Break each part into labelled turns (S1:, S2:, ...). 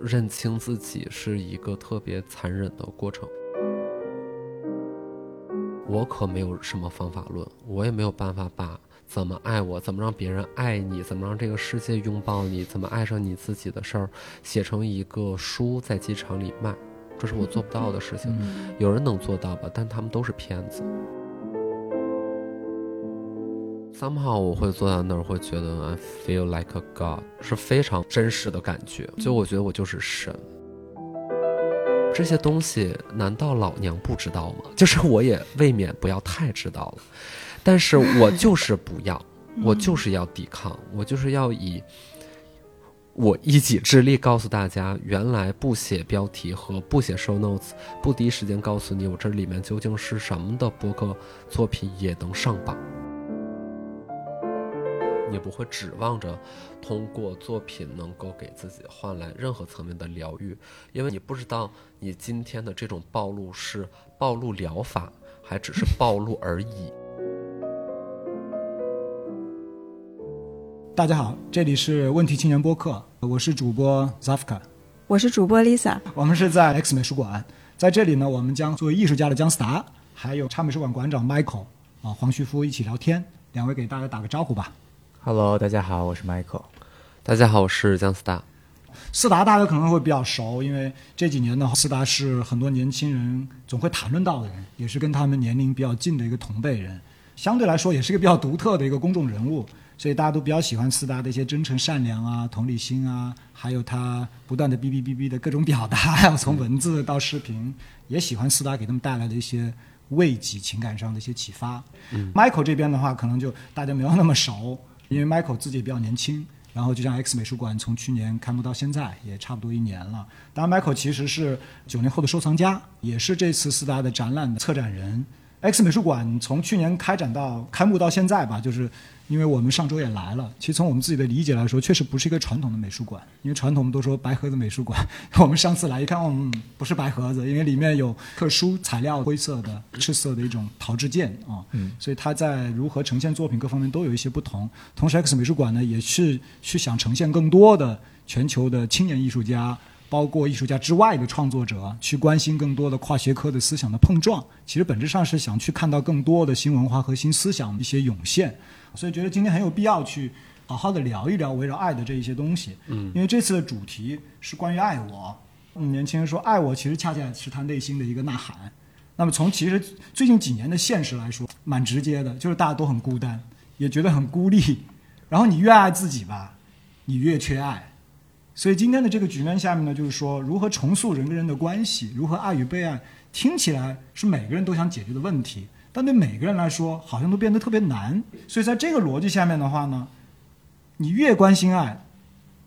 S1: 认清自己是一个特别残忍的过程。我可没有什么方法论，我也没有办法把怎么爱我、怎么让别人爱你、怎么让这个世界拥抱你、怎么爱上你自己的事儿写成一个书在机场里卖，这是我做不到的事情。有人能做到吧？但他们都是骗子。Somehow 我会坐在那儿，会觉得 I feel like a god，是非常真实的感觉。就我觉得我就是神。这些东西难道老娘不知道吗？就是我也未免不要太知道了，但是我就是不要，我就是要抵抗，我就是要以我一己之力告诉大家，原来不写标题和不写 show notes，不第一时间告诉你我这里面究竟是什么的博客作品也能上榜。也不会指望着通过作品能够给自己换来任何层面的疗愈，因为你不知道你今天的这种暴露是暴露疗法，还只是暴露而已。
S2: 大家好，这里是问题青年播客，我是主播 Zafka，
S3: 我是主播 Lisa，
S2: 我们是在 X 美术馆，在这里呢，我们将作为艺术家的姜思达，还有差美术馆馆长 Michael 啊黄旭夫一起聊天，两位给大家打个招呼吧。
S4: Hello，大家好，我是 Michael。
S1: 大家好，我是姜思达。
S2: 思达大家可能会比较熟，因为这几年呢，思达是很多年轻人总会谈论到的人，也是跟他们年龄比较近的一个同辈人，相对来说也是一个比较独特的一个公众人物，所以大家都比较喜欢思达的一些真诚、善良啊、同理心啊，还有他不断的哔哔哔哔的各种表达，还有从文字到视频，也喜欢思达给他们带来的一些慰藉、情感上的一些启发。Michael 这边的话，可能就大家没有那么熟。因为 Michael 自己也比较年轻，然后就像 X 美术馆从去年开幕到现在也差不多一年了。当然，Michael 其实是九零后的收藏家，也是这次四大的展览的策展人。X 美术馆从去年开展到开幕到现在吧，就是。因为我们上周也来了，其实从我们自己的理解来说，确实不是一个传统的美术馆。因为传统我们都说白盒子美术馆，我们上次来一看，嗯，不是白盒子，因为里面有特殊材料，灰色的、赤色的一种陶制件啊，嗯，所以它在如何呈现作品各方面都有一些不同。同时，X 美术馆呢，也是去想呈现更多的全球的青年艺术家。包括艺术家之外的创作者，去关心更多的跨学科的思想的碰撞，其实本质上是想去看到更多的新文化和新思想一些涌现，所以觉得今天很有必要去好好的聊一聊围绕爱的这一些东西。嗯，因为这次的主题是关于爱我。嗯，年轻人说爱我，其实恰恰是他内心的一个呐喊。那么从其实最近几年的现实来说，蛮直接的，就是大家都很孤单，也觉得很孤立。然后你越爱自己吧，你越缺爱。所以今天的这个局面下面呢，就是说如何重塑人跟人的关系，如何爱与被爱，听起来是每个人都想解决的问题，但对每个人来说好像都变得特别难。所以在这个逻辑下面的话呢，你越关心爱，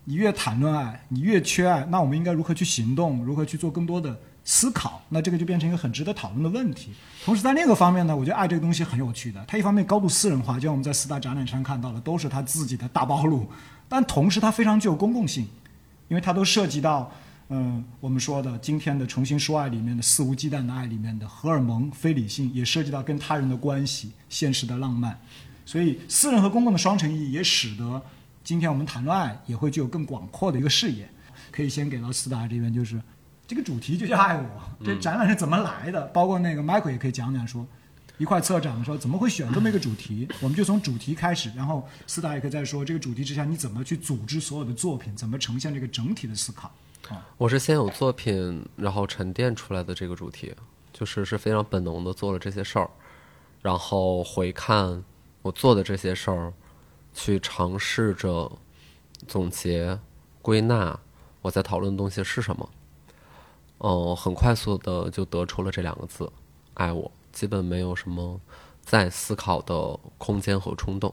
S2: 你越谈论爱，你越缺爱，那我们应该如何去行动，如何去做更多的思考？那这个就变成一个很值得讨论的问题。同时在另一个方面呢，我觉得爱这个东西很有趣的，它一方面高度私人化，就像我们在四大展览上看到的，都是他自己的大暴露，但同时它非常具有公共性。因为它都涉及到，嗯，我们说的今天的重新说爱里面的肆无忌惮的爱里面的荷尔蒙非理性，也涉及到跟他人的关系、现实的浪漫，所以私人和公共的双重意义也使得今天我们谈论爱也会具有更广阔的一个视野。可以先给到斯达这边，就是这个主题就叫爱我，这展览是怎么来的？包括那个 Michael 也可以讲讲说。一块策展的时候，怎么会选这么一个主题？我们就从主题开始，然后四大也可以再说这个主题之下你怎么去组织所有的作品，怎么呈现这个整体的思考。
S1: 我是先有作品，然后沉淀出来的这个主题，就是是非常本能的做了这些事儿，然后回看我做的这些事儿，去尝试着总结归纳我在讨论的东西是什么。嗯，很快速的就得出了这两个字：爱我。基本没有什么再思考的空间和冲动，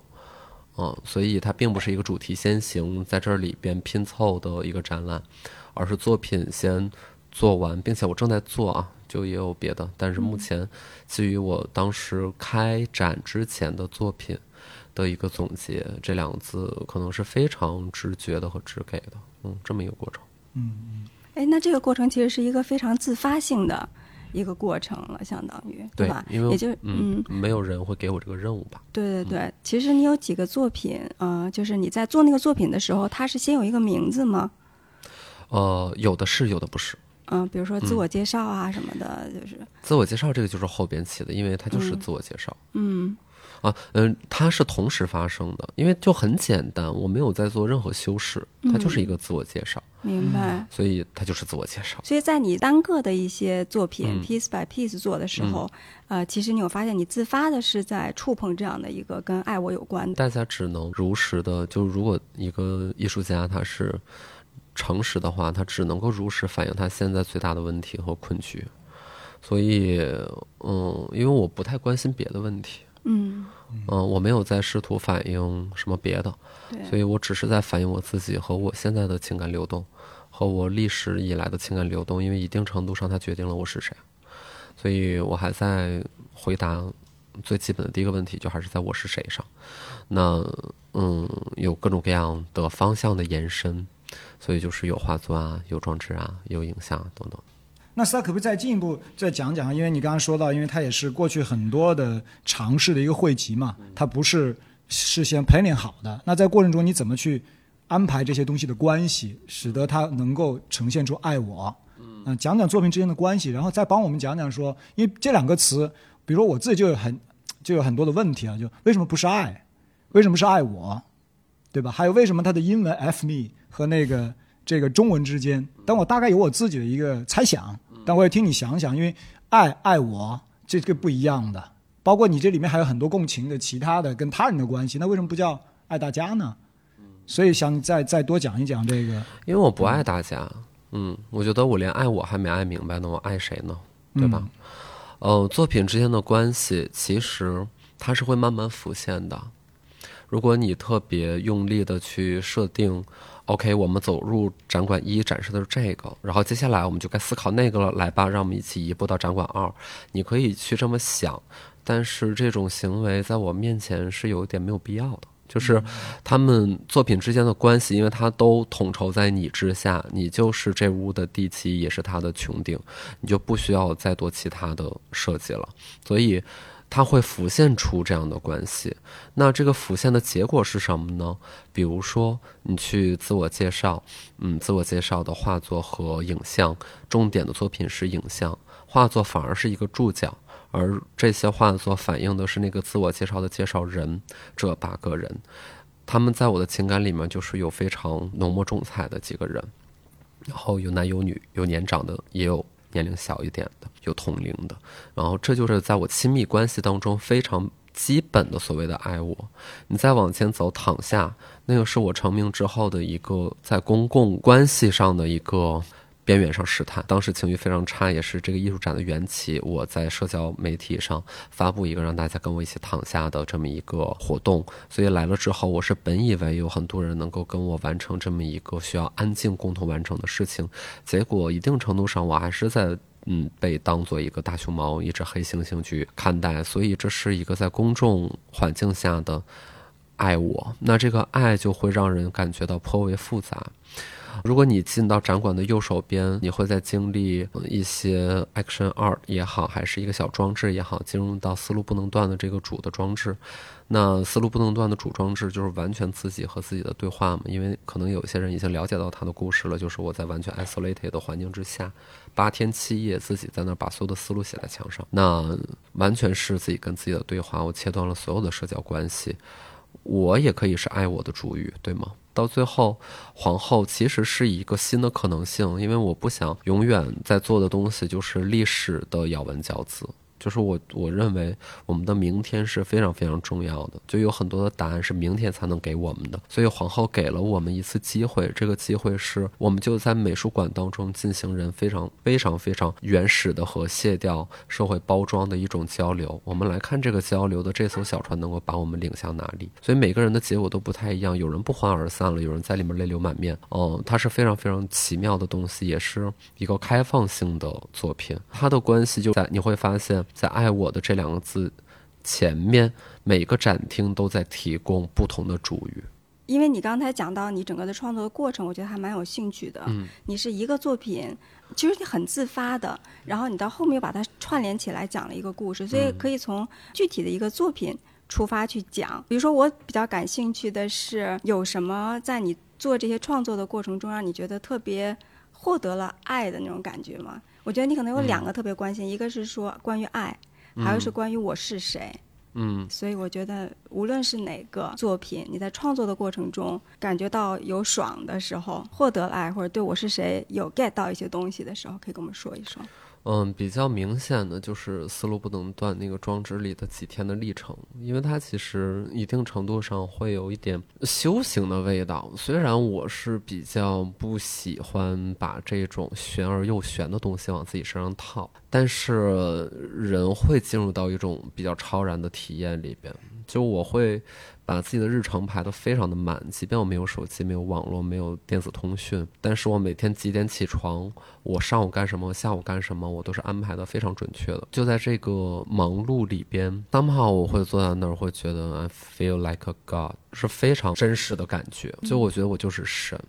S1: 嗯，所以它并不是一个主题先行在这里边拼凑的一个展览，而是作品先做完，并且我正在做啊，就也有别的，但是目前基于我当时开展之前的作品的一个总结，这两个字可能是非常直觉的和直给的，嗯，这么一个过程。
S2: 嗯嗯，
S3: 哎，那这个过程其实是一个非常自发性的。一个过程了，相当于对吧？
S1: 因为
S3: 也就
S1: 嗯，没有人会给我这个任务吧？
S3: 对对对，其实你有几个作品，呃，就是你在做那个作品的时候，它是先有一个名字吗？
S1: 呃，有的是，有的不是。
S3: 嗯，比如说自我介绍啊什么的，就是
S1: 自我介绍这个就是后边起的，因为它就是自我介绍。
S3: 嗯
S1: 啊，嗯，它是同时发生的，因为就很简单，我没有在做任何修饰，它就是一个自我介绍，
S3: 明白。
S1: 所以它就是自我介绍。
S3: 所以在你单个的一些作品、
S1: 嗯
S3: piece by piece 做的时候，呃，其实你有发现你自发的是在触碰这样的一个跟爱我有关的。
S1: 大家只能如实的，就如果一个艺术家他是诚实的话，他只能够如实反映他现在最大的问题和困局。所以，嗯，因为我不太关心别的问题，
S3: 嗯，
S1: 嗯，我没有在试图反映什么别的，所以我只是在反映我自己和我现在的情感流动，和我历史以来的情感流动，因为一定程度上它决定了我是谁，所以我还在回答最基本的第一个问题，就还是在我是谁上。那嗯，有各种各样的方向的延伸，所以就是有画作啊，有装置啊，有影像啊等等。
S2: 那斯塔可不可以再进一步再讲讲？因为你刚刚说到，因为它也是过去很多的尝试的一个汇集嘛，它不是事先 planning 好的。那在过程中你怎么去安排这些东西的关系，使得它能够呈现出爱我？嗯，讲讲作品之间的关系，然后再帮我们讲讲说，因为这两个词，比如说我自己就有很就有很多的问题啊，就为什么不是爱？为什么是爱我？对吧？还有为什么它的英文 F me 和那个这个中文之间，但我大概有我自己的一个猜想，但我也听你想想，因为爱爱我这个不一样的，包括你这里面还有很多共情的其他的跟他人的关系，那为什么不叫爱大家呢？所以想再再多讲一讲这个，
S1: 因为我不爱大家，嗯，我觉得我连爱我还没爱明白呢，我爱谁呢？对吧？呃，作品之间的关系其实它是会慢慢浮现的。如果你特别用力的去设定，OK，我们走入展馆一展示的是这个，然后接下来我们就该思考那个了，来吧，让我们一起移步到展馆二。你可以去这么想，但是这种行为在我面前是有点没有必要的。就是他们作品之间的关系，因为它都统筹在你之下，你就是这屋的地基，也是它的穹顶，你就不需要再多其他的设计了。所以，它会浮现出这样的关系。那这个浮现的结果是什么呢？比如说，你去自我介绍，嗯，自我介绍的画作和影像，重点的作品是影像，画作反而是一个注脚。而这些画作反映的是那个自我介绍的介绍人，这八个人，他们在我的情感里面就是有非常浓墨重彩的几个人，然后有男有女，有年长的，也有年龄小一点的，有同龄的，然后这就是在我亲密关系当中非常基本的所谓的爱我。你再往前走，躺下，那个是我成名之后的一个在公共关系上的一个。边缘上试探，当时情绪非常差，也是这个艺术展的缘起。我在社交媒体上发布一个让大家跟我一起躺下的这么一个活动，所以来了之后，我是本以为有很多人能够跟我完成这么一个需要安静共同完成的事情，结果一定程度上我还是在嗯被当做一个大熊猫、一只黑猩猩去看待，所以这是一个在公众环境下的爱我，那这个爱就会让人感觉到颇为复杂。如果你进到展馆的右手边，你会在经历一些 action 二也好，还是一个小装置也好，进入到思路不能断的这个主的装置。那思路不能断的主装置就是完全自己和自己的对话嘛？因为可能有些人已经了解到他的故事了，就是我在完全 isolated 的环境之下，八天七夜自己在那儿把所有的思路写在墙上，那完全是自己跟自己的对话。我切断了所有的社交关系，我也可以是爱我的主语，对吗？到最后，皇后其实是一个新的可能性，因为我不想永远在做的东西就是历史的咬文嚼字。就是我我认为我们的明天是非常非常重要的，就有很多的答案是明天才能给我们的。所以皇后给了我们一次机会，这个机会是我们就在美术馆当中进行人非常非常非常原始的和卸掉社会包装的一种交流。我们来看这个交流的这艘小船能够把我们领向哪里？所以每个人的结果都不太一样，有人不欢而散了，有人在里面泪流满面。嗯，它是非常非常奇妙的东西，也是一个开放性的作品。它的关系就在你会发现。在“爱我”的这两个字前面，每个展厅都在提供不同的主语。
S3: 因为你刚才讲到你整个的创作的过程，我觉得还蛮有兴趣的。
S1: 嗯，
S3: 你是一个作品，其实你很自发的，然后你到后面又把它串联起来讲了一个故事，所以可以从具体的一个作品出发去讲。比如说，我比较感兴趣的是，有什么在你做这些创作的过程中，让你觉得特别获得了爱的那种感觉吗？我觉得你可能有两个特别关心，一个是说关于爱，还有是关于我是谁。
S1: 嗯，
S3: 所以我觉得无论是哪个作品，你在创作的过程中感觉到有爽的时候，获得了爱，或者对我是谁有 get 到一些东西的时候，可以跟我们说一说。
S1: 嗯，比较明显的就是思路不能断那个装置里的几天的历程，因为它其实一定程度上会有一点修行的味道。虽然我是比较不喜欢把这种玄而又玄的东西往自己身上套，但是人会进入到一种比较超然的体验里边。就我会把自己的日程排得非常的满，即便我没有手机、没有网络、没有电子通讯，但是我每天几点起床，我上午干什么，下午干什么，我都是安排的非常准确的。就在这个忙碌里边，当好我会坐在那儿，会觉得 I feel like a god，是非常真实的感觉。就我觉得我就是神，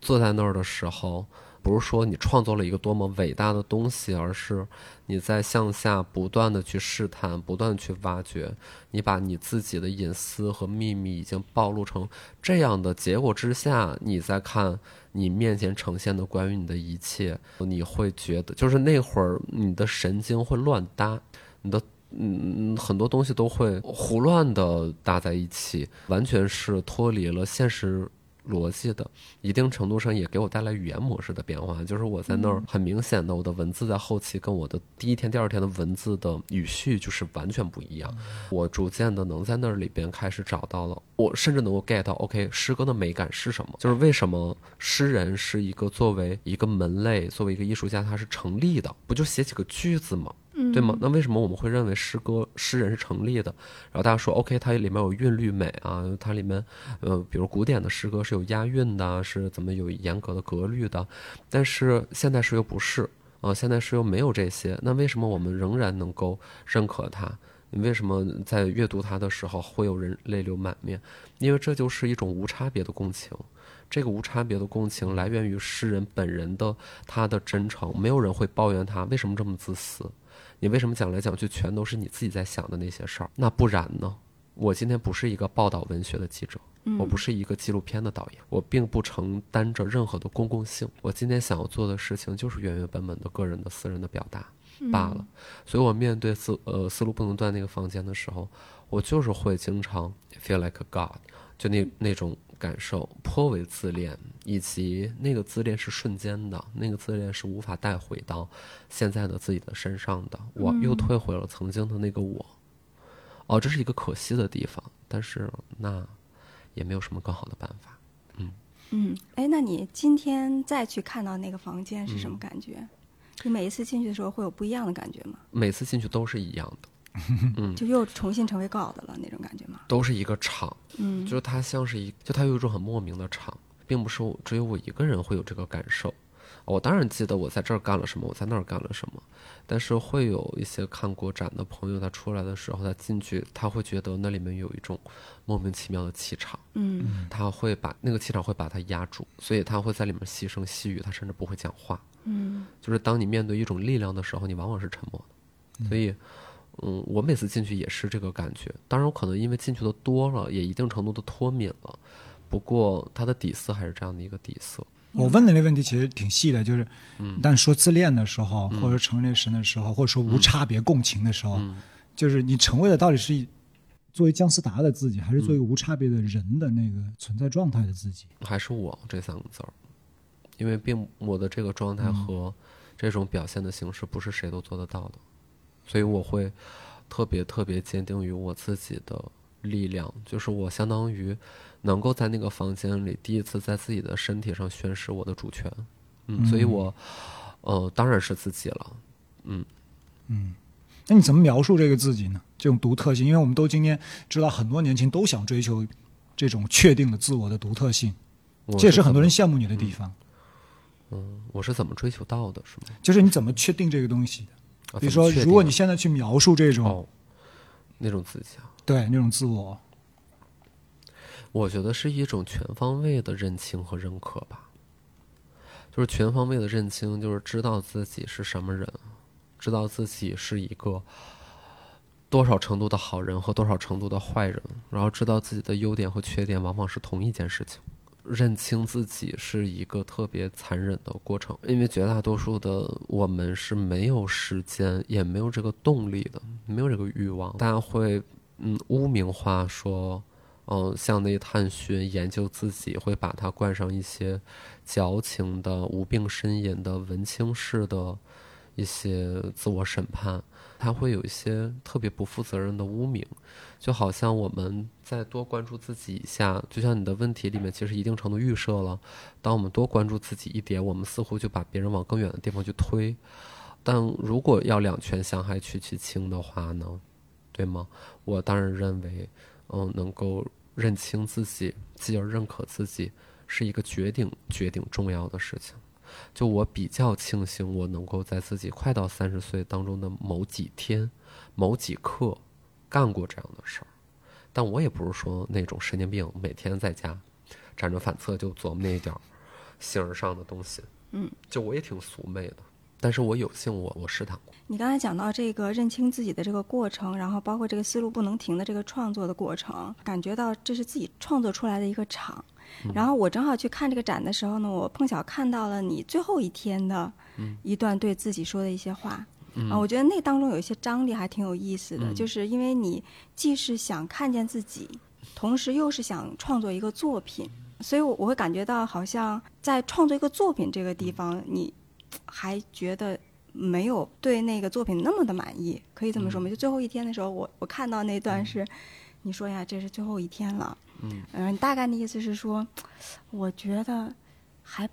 S1: 坐在那儿的时候。不是说你创作了一个多么伟大的东西，而是你在向下不断的去试探，不断去挖掘。你把你自己的隐私和秘密已经暴露成这样的结果之下，你再看你面前呈现的关于你的一切，你会觉得，就是那会儿你的神经会乱搭，你的嗯很多东西都会胡乱的搭在一起，完全是脱离了现实。逻辑的，一定程度上也给我带来语言模式的变化。就是我在那儿很明显的，我的文字在后期跟我的第一天、第二天的文字的语序就是完全不一样。我逐渐的能在那里边开始找到了，我甚至能够 get 到，OK，诗歌的美感是什么？就是为什么诗人是一个作为一个门类，作为一个艺术家，他是成立的？不就写几个句子吗？对吗？那为什么我们会认为诗歌诗人是成立的？然后大家说，OK，它里面有韵律美啊，它里面，呃，比如古典的诗歌是有押韵的，是怎么有严格的格律的？但是现代诗又不是啊，现代诗又没有这些。那为什么我们仍然能够认可它？你为什么在阅读它的时候会有人泪流满面？因为这就是一种无差别的共情。这个无差别的共情来源于诗人本人的他的真诚。没有人会抱怨他为什么这么自私。你为什么讲来讲去全都是你自己在想的那些事儿？那不然呢？我今天不是一个报道文学的记者，我不是一个纪录片的导演，我并不承担着任何的公共性。我今天想要做的事情就是原原本本的个人的私人的表达罢了。所以我面对思呃思路不能断那个房间的时候，我就是会经常 feel like a god，就那那种。感受颇为自恋，以及那个自恋是瞬间的，那个自恋是无法带回到现在的自己的身上的。我又退回了曾经的那个我，哦，这是一个可惜的地方，但是那也没有什么更好的办法。嗯
S3: 嗯，哎，那你今天再去看到那个房间是什么感觉？你每一次进去的时候会有不一样的感觉吗？
S1: 每次进去都是一样的。嗯，
S3: 就又重新成为高的了那种感觉吗？
S1: 都是一个场，
S3: 嗯，
S1: 就是它像是一，就它有一种很莫名的场，并不是只有我一个人会有这个感受。我当然记得我在这儿干了什么，我在那儿干了什么，但是会有一些看过展的朋友，他出来的时候，他进去，他会觉得那里面有一种莫名其妙的气场，
S3: 嗯，
S1: 他会把那个气场会把他压住，所以他会在里面细声细语，他甚至不会讲话，
S3: 嗯，
S1: 就是当你面对一种力量的时候，你往往是沉默的，所以。嗯，我每次进去也是这个感觉。当然，我可能因为进去的多了，也一定程度的脱敏了。不过，它的底色还是这样的一个底色。
S2: 我问的那问题其实挺细的，就是，但说自恋的时候，或者成为神的时候，或者说无差别共情的时候，就是你成为的到底是作为姜思达的自己，还是作为无差别的人的那个存在状态的自己？
S1: 还是我这三个字儿？因为并我的这个状态和这种表现的形式，不是谁都做得到的。所以我会特别特别坚定于我自己的力量，就是我相当于能够在那个房间里第一次在自己的身体上宣示我的主权，嗯，所以我呃当然是自己了，嗯
S2: 嗯，那你怎么描述这个自己呢？这种独特性，因为我们都今天知道很多年轻都想追求这种确定的自我的独特性，这也是很多人羡慕你的地方。
S1: 嗯，我是怎么追求到的，是吗？
S2: 就是你怎么确定这个东西的？比如说，如果你现在去描述这种，
S1: 那种自己，
S2: 对那种自我，
S1: 我觉得是一种全方位的认清和认可吧。就是全方位的认清，就是知道自己是什么人，知道自己是一个多少程度的好人和多少程度的坏人，然后知道自己的优点和缺点往往是同一件事情，认清自己是一个特别残忍的过程，因为绝大多数的我们是没有时间，也没有这个动力的，没有这个欲望。大家会嗯污名化说，嗯向内探寻、研究自己，会把它冠上一些矫情的、无病呻吟的、文青式的一些自我审判。他会有一些特别不负责任的污名，就好像我们再多关注自己一下，就像你的问题里面其实一定程度预设了，当我们多关注自己一点，我们似乎就把别人往更远的地方去推。但如果要两全相害取其轻的话呢，对吗？我当然认为，嗯，能够认清自己，继而认可自己，是一个绝顶绝顶重要的事情。就我比较庆幸，我能够在自己快到三十岁当中的某几天、某几刻，干过这样的事儿。但我也不是说那种神经病，每天在家辗转反侧就琢磨那一点儿形而上的东西。
S3: 嗯，
S1: 就我也挺俗媚的，但是我有幸我我试探过。
S3: 你刚才讲到这个认清自己的这个过程，然后包括这个思路不能停的这个创作的过程，感觉到这是自己创作出来的一个场。然后我正好去看这个展的时候呢，我碰巧看到了你最后一天的一段对自己说的一些话。啊，我觉得那当中有一些张力还挺有意思的，就是因为你既是想看见自己，同时又是想创作一个作品，所以我我会感觉到好像在创作一个作品这个地方，你还觉得没有对那个作品那么的满意，可以这么说吗？就最后一天的时候，我我看到那段是你说呀，这是最后一天了。嗯，嗯大概的意思是说，我觉得还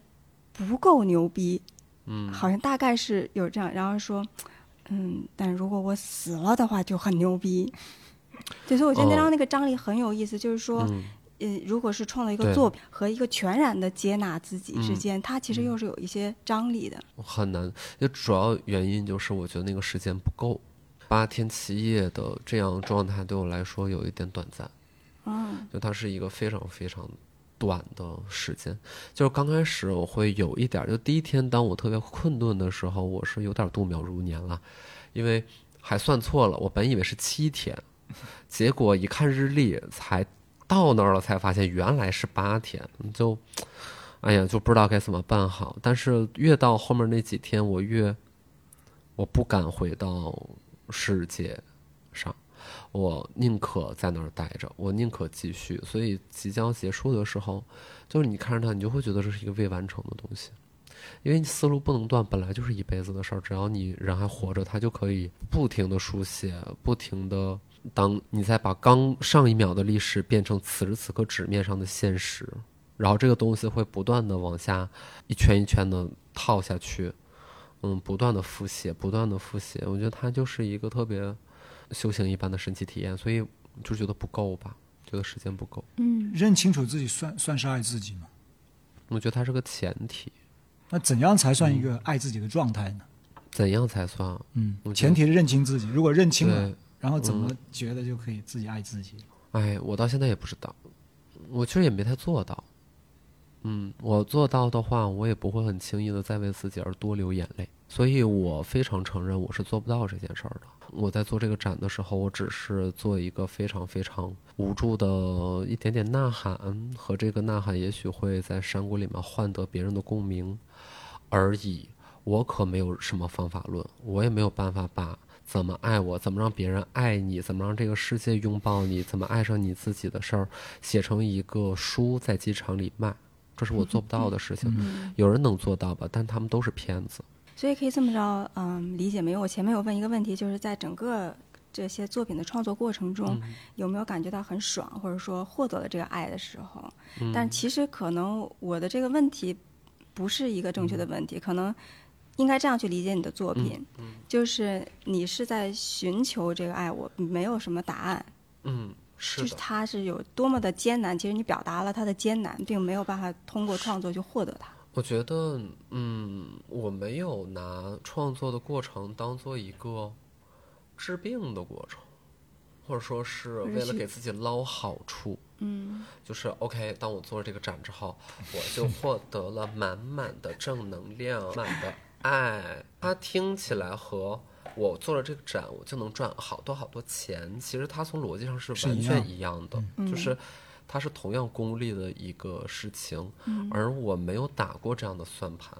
S3: 不够牛逼，
S1: 嗯，
S3: 好像大概是有这样，然后说，嗯，但如果我死了的话就很牛逼，对所以我觉得那张那个张力很有意思，就是说，嗯，如果是创造一个作品和一个全然的接纳自己之间，它其实又是有一些张力的，
S1: 很难。就主要原因就是我觉得那个时间不够，八天七夜的这样状态对我来说有一点短暂。
S3: 嗯，
S1: 就它是一个非常非常短的时间。就是刚开始我会有一点，就第一天当我特别困顿的时候，我是有点度秒如年了，因为还算错了。我本以为是七天，结果一看日历，才到那儿了，才发现原来是八天。就，哎呀，就不知道该怎么办好。但是越到后面那几天，我越我不敢回到世界上。我宁可在那儿待着，我宁可继续。所以即将结束的时候，就是你看着它，你就会觉得这是一个未完成的东西，因为你思路不能断，本来就是一辈子的事儿。只要你人还活着，它就可以不停的书写，不停的。当你在把刚上一秒的历史变成此时此刻纸面上的现实，然后这个东西会不断的往下一圈一圈的套下去，嗯，不断的复写，不断的复写。我觉得它就是一个特别。修行一般的神奇体验，所以就觉得不够吧，觉得时间不够。
S3: 嗯，
S2: 认清楚自己算算是爱自己吗？
S1: 我觉得它是个前提。
S2: 那怎样才算一个爱自己的状态呢？
S1: 怎样才算？
S2: 嗯，前提是认清自己。如果认清了，然后怎么觉得就可以自己爱自己？
S1: 哎，我到现在也不知道，我其实也没太做到。嗯，我做到的话，我也不会很轻易的再为自己而多流眼泪。所以我非常承认，我是做不到这件事儿的。我在做这个展的时候，我只是做一个非常非常无助的一点点呐喊，和这个呐喊也许会在山谷里面换得别人的共鸣而已。我可没有什么方法论，我也没有办法把怎么爱我、怎么让别人爱你、怎么让这个世界拥抱你、怎么爱上你自己的事儿写成一个书在机场里卖，这是我做不到的事情。有人能做到吧？但他们都是骗子。
S3: 所以可以这么着，嗯，理解没有？我前面有问一个问题，就是在整个这些作品的创作过程中，有没有感觉到很爽，或者说获得了这个爱的时候？但其实可能我的这个问题不是一个正确的问题，可能应该这样去理解你的作品，就是你是在寻求这个爱，我没有什么答案。
S1: 嗯，是
S3: 就是他是有多么的艰难，其实你表达了他的艰难，并没有办法通过创作去获得它。
S1: 我觉得，嗯，我没有拿创作的过程当做一个治病的过程，或者说是为了给自己捞好处。
S3: 嗯，
S1: 就是 OK。当我做了这个展之后，我就获得了满满的正能量、满的爱。它听起来和我做了这个展，我就能赚好多好多钱。其实它从逻辑上是完全一样的，就是。它是同样功利的一个事情，
S3: 嗯
S1: 而我没有打过这样的算盘。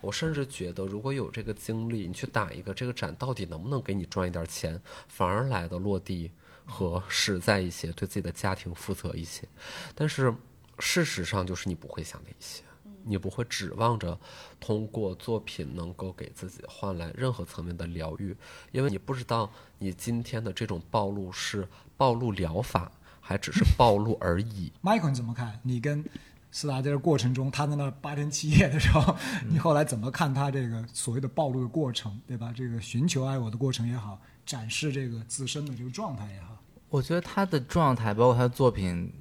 S1: 我甚至觉得，如果有这个精力，你去打一个这个展，到底能不能给你赚一点钱，反而来的落地和实在一些，对自己的家庭负责一些。但是事实上，就是你不会想那些，你不会指望着通过作品能够给自己换来任何层面的疗愈，因为你不知道你今天的这种暴露是暴露疗法，还只是暴露而已。
S2: Michael 你怎么看？你跟斯达在这过程中，他在那八天七夜的时候，你后来怎么看他这个所谓的暴露的过程，对吧？这个寻求爱我的过程也好，展示这个自身的这个状态也好，
S4: 我觉得他的状态，包括他的作品，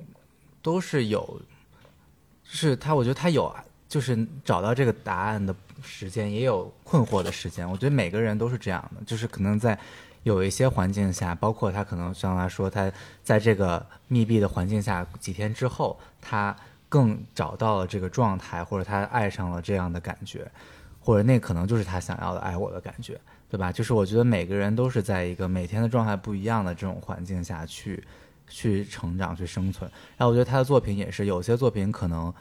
S4: 都是有，就是他，我觉得他有，就是找到这个答案的时间，也有困惑的时间。我觉得每个人都是这样的，就是可能在有一些环境下，包括他可能像他说，他在这个密闭的环境下几天之后，他更找到了这个状态，或者他爱上了这样的感觉，或者那可能就是他想要的爱我的感觉。对吧？就是我觉得每个人都是在一个每天的状态不一样的这种环境下去去成长、去生存。然后我觉得他的作品也是，有些作品可能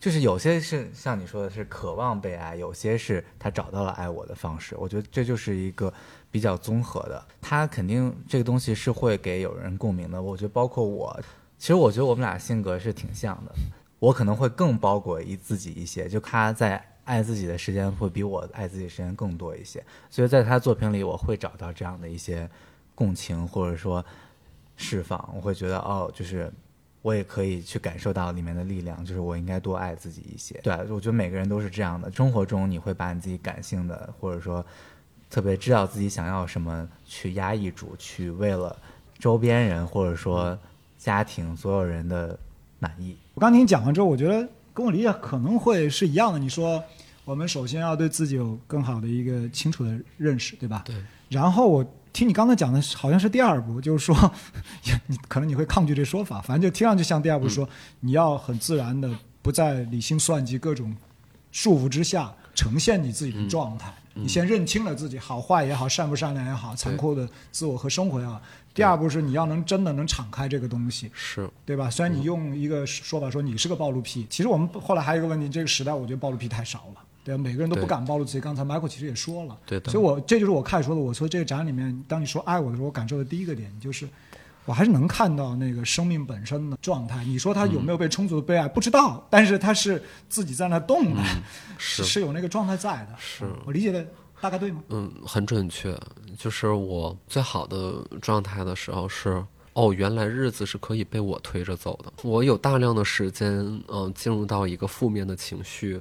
S4: 就是有些是像你说的是渴望被爱，有些是他找到了爱我的方式。我觉得这就是一个比较综合的。他肯定这个东西是会给有人共鸣的。我觉得包括我，其实我觉得我们俩性格是挺像的。我可能会更包裹一自己一些，就他在。爱自己的时间会比我爱自己时间更多一些，所以在他作品里，我会找到这样的一些共情，或者说释放。我会觉得，哦，就是我也可以去感受到里面的力量，就是我应该多爱自己一些。对，我觉得每个人都是这样的。生活中，你会把你自己感性的，或者说特别知道自己想要什么，去压抑住，去为了周边人或者说家庭所有人的满意。
S2: 我刚听你讲完之后，我觉得跟我理解可能会是一样的。你说。我们首先要对自己有更好的一个清楚的认识，对吧？
S1: 对。
S2: 然后我听你刚才讲的，好像是第二步，就是说，你可能你会抗拒这说法，反正就听上去像第二步说，嗯、你要很自然的，不在理性算计各种束缚之下，呈现你自己的状态。
S1: 嗯、
S2: 你先认清了自己好坏也好，善不善良也好，残酷的自我和生活也好。第二步是你要能真的能敞开这个东西，
S1: 是
S2: 对吧？虽然你用一个说法说你是个暴露癖，其实我们后来还有一个问题，这个时代我觉得暴露癖太少了。对，每个人都不敢暴露自己。刚才 Michael 其实也说了，
S1: 对的。
S2: 所以我这就是我开始说的。我说这个展里面，当你说爱我的时候，我感受的第一个点就是，我还是能看到那个生命本身的状态。你说他有没有被充足的被爱，不知道，但是他是自己在那动的，
S1: 嗯、
S2: 是
S1: 是
S2: 有那个状态在的。
S1: 是
S2: 我理解的大概对吗？
S1: 嗯，很准确。就是我最好的状态的时候是。哦，原来日子是可以被我推着走的。我有大量的时间，嗯、呃，进入到一个负面的情绪，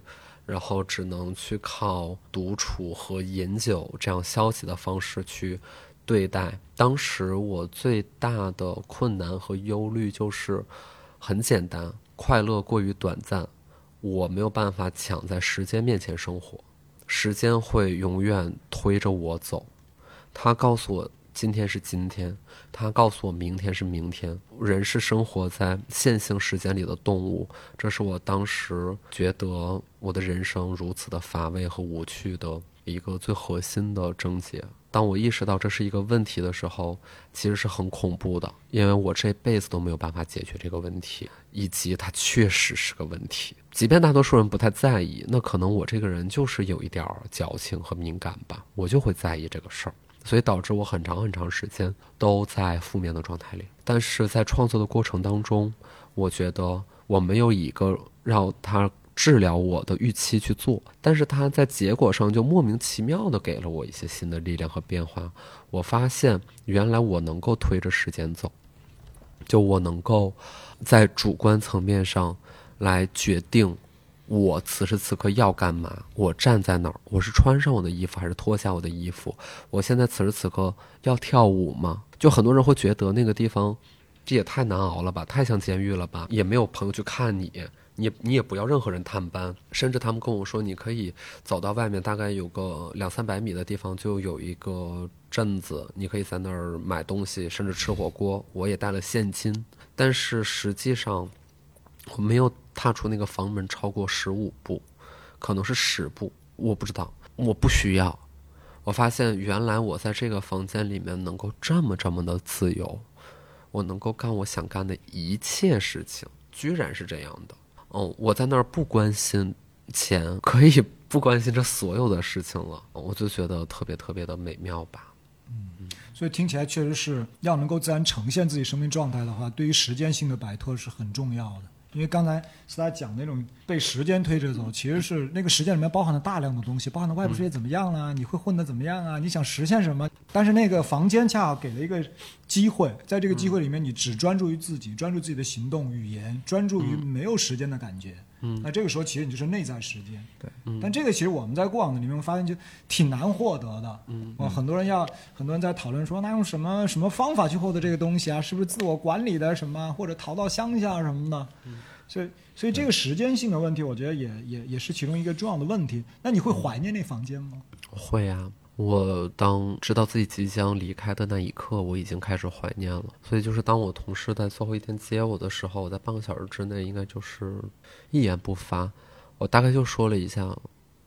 S1: 然后只能去靠独处和饮酒这样消极的方式去对待。当时我最大的困难和忧虑就是很简单，快乐过于短暂，我没有办法抢在时间面前生活，时间会永远推着我走。他告诉我。今天是今天，他告诉我明天是明天。人是生活在线性时间里的动物，这是我当时觉得我的人生如此的乏味和无趣的一个最核心的症结。当我意识到这是一个问题的时候，其实是很恐怖的，因为我这辈子都没有办法解决这个问题，以及它确实是个问题。即便大多数人不太在意，那可能我这个人就是有一点矫情和敏感吧，我就会在意这个事儿。所以导致我很长很长时间都在负面的状态里。但是在创作的过程当中，我觉得我没有一个让他治疗我的预期去做，但是他在结果上就莫名其妙的给了我一些新的力量和变化。我发现原来我能够推着时间走，就我能够在主观层面上来决定。我此时此刻要干嘛？我站在哪儿？我是穿上我的衣服还是脱下我的衣服？我现在此时此刻要跳舞吗？就很多人会觉得那个地方，这也太难熬了吧，太像监狱了吧？也没有朋友去看你，你你也不要任何人探班，甚至他们跟我说，你可以走到外面，大概有个两三百米的地方就有一个镇子，你可以在那儿买东西，甚至吃火锅。我也带了现金，但是实际上我没有。踏出那个房门超过十五步，可能是十步，我不知道，我不需要。我发现原来我在这个房间里面能够这么这么的自由，我能够干我想干的一切事情。居然是这样的。哦，我在那儿不关心钱，可以不关心这所有的事情了，我就觉得特别特别的美妙吧。
S2: 嗯所以听起来确实是要能够自然呈现自己生命状态的话，对于时间性的摆脱是很重要的。因为刚才斯达讲那种被时间推着走，其实是那个时间里面包含了大量的东西，包含了外部世界怎么样了，你会混得怎么样啊？你想实现什么？但是那个房间恰好给了一个机会，在这个机会里面，你只专注于自己，专注自己的行动、语言，专注于没有时间的感觉。嗯，那这个时候其实你就是内在时间。
S4: 对，嗯
S2: 但这个其实我们在过往的里面会发现就挺难获得的。嗯，很多人要很多人在讨论说，那用什么什么方法去获得这个东西啊？是不是自我管理的什么，或者逃到乡下什么的？嗯，所以所以这个时间性的问题，我觉得也也也是其中一个重要的问题。那你会怀念那房间吗？
S1: 会啊。我当知道自己即将离开的那一刻，我已经开始怀念了。所以，就是当我同事在最后一天接我的时候，我在半个小时之内，应该就是一言不发。我大概就说了一下：“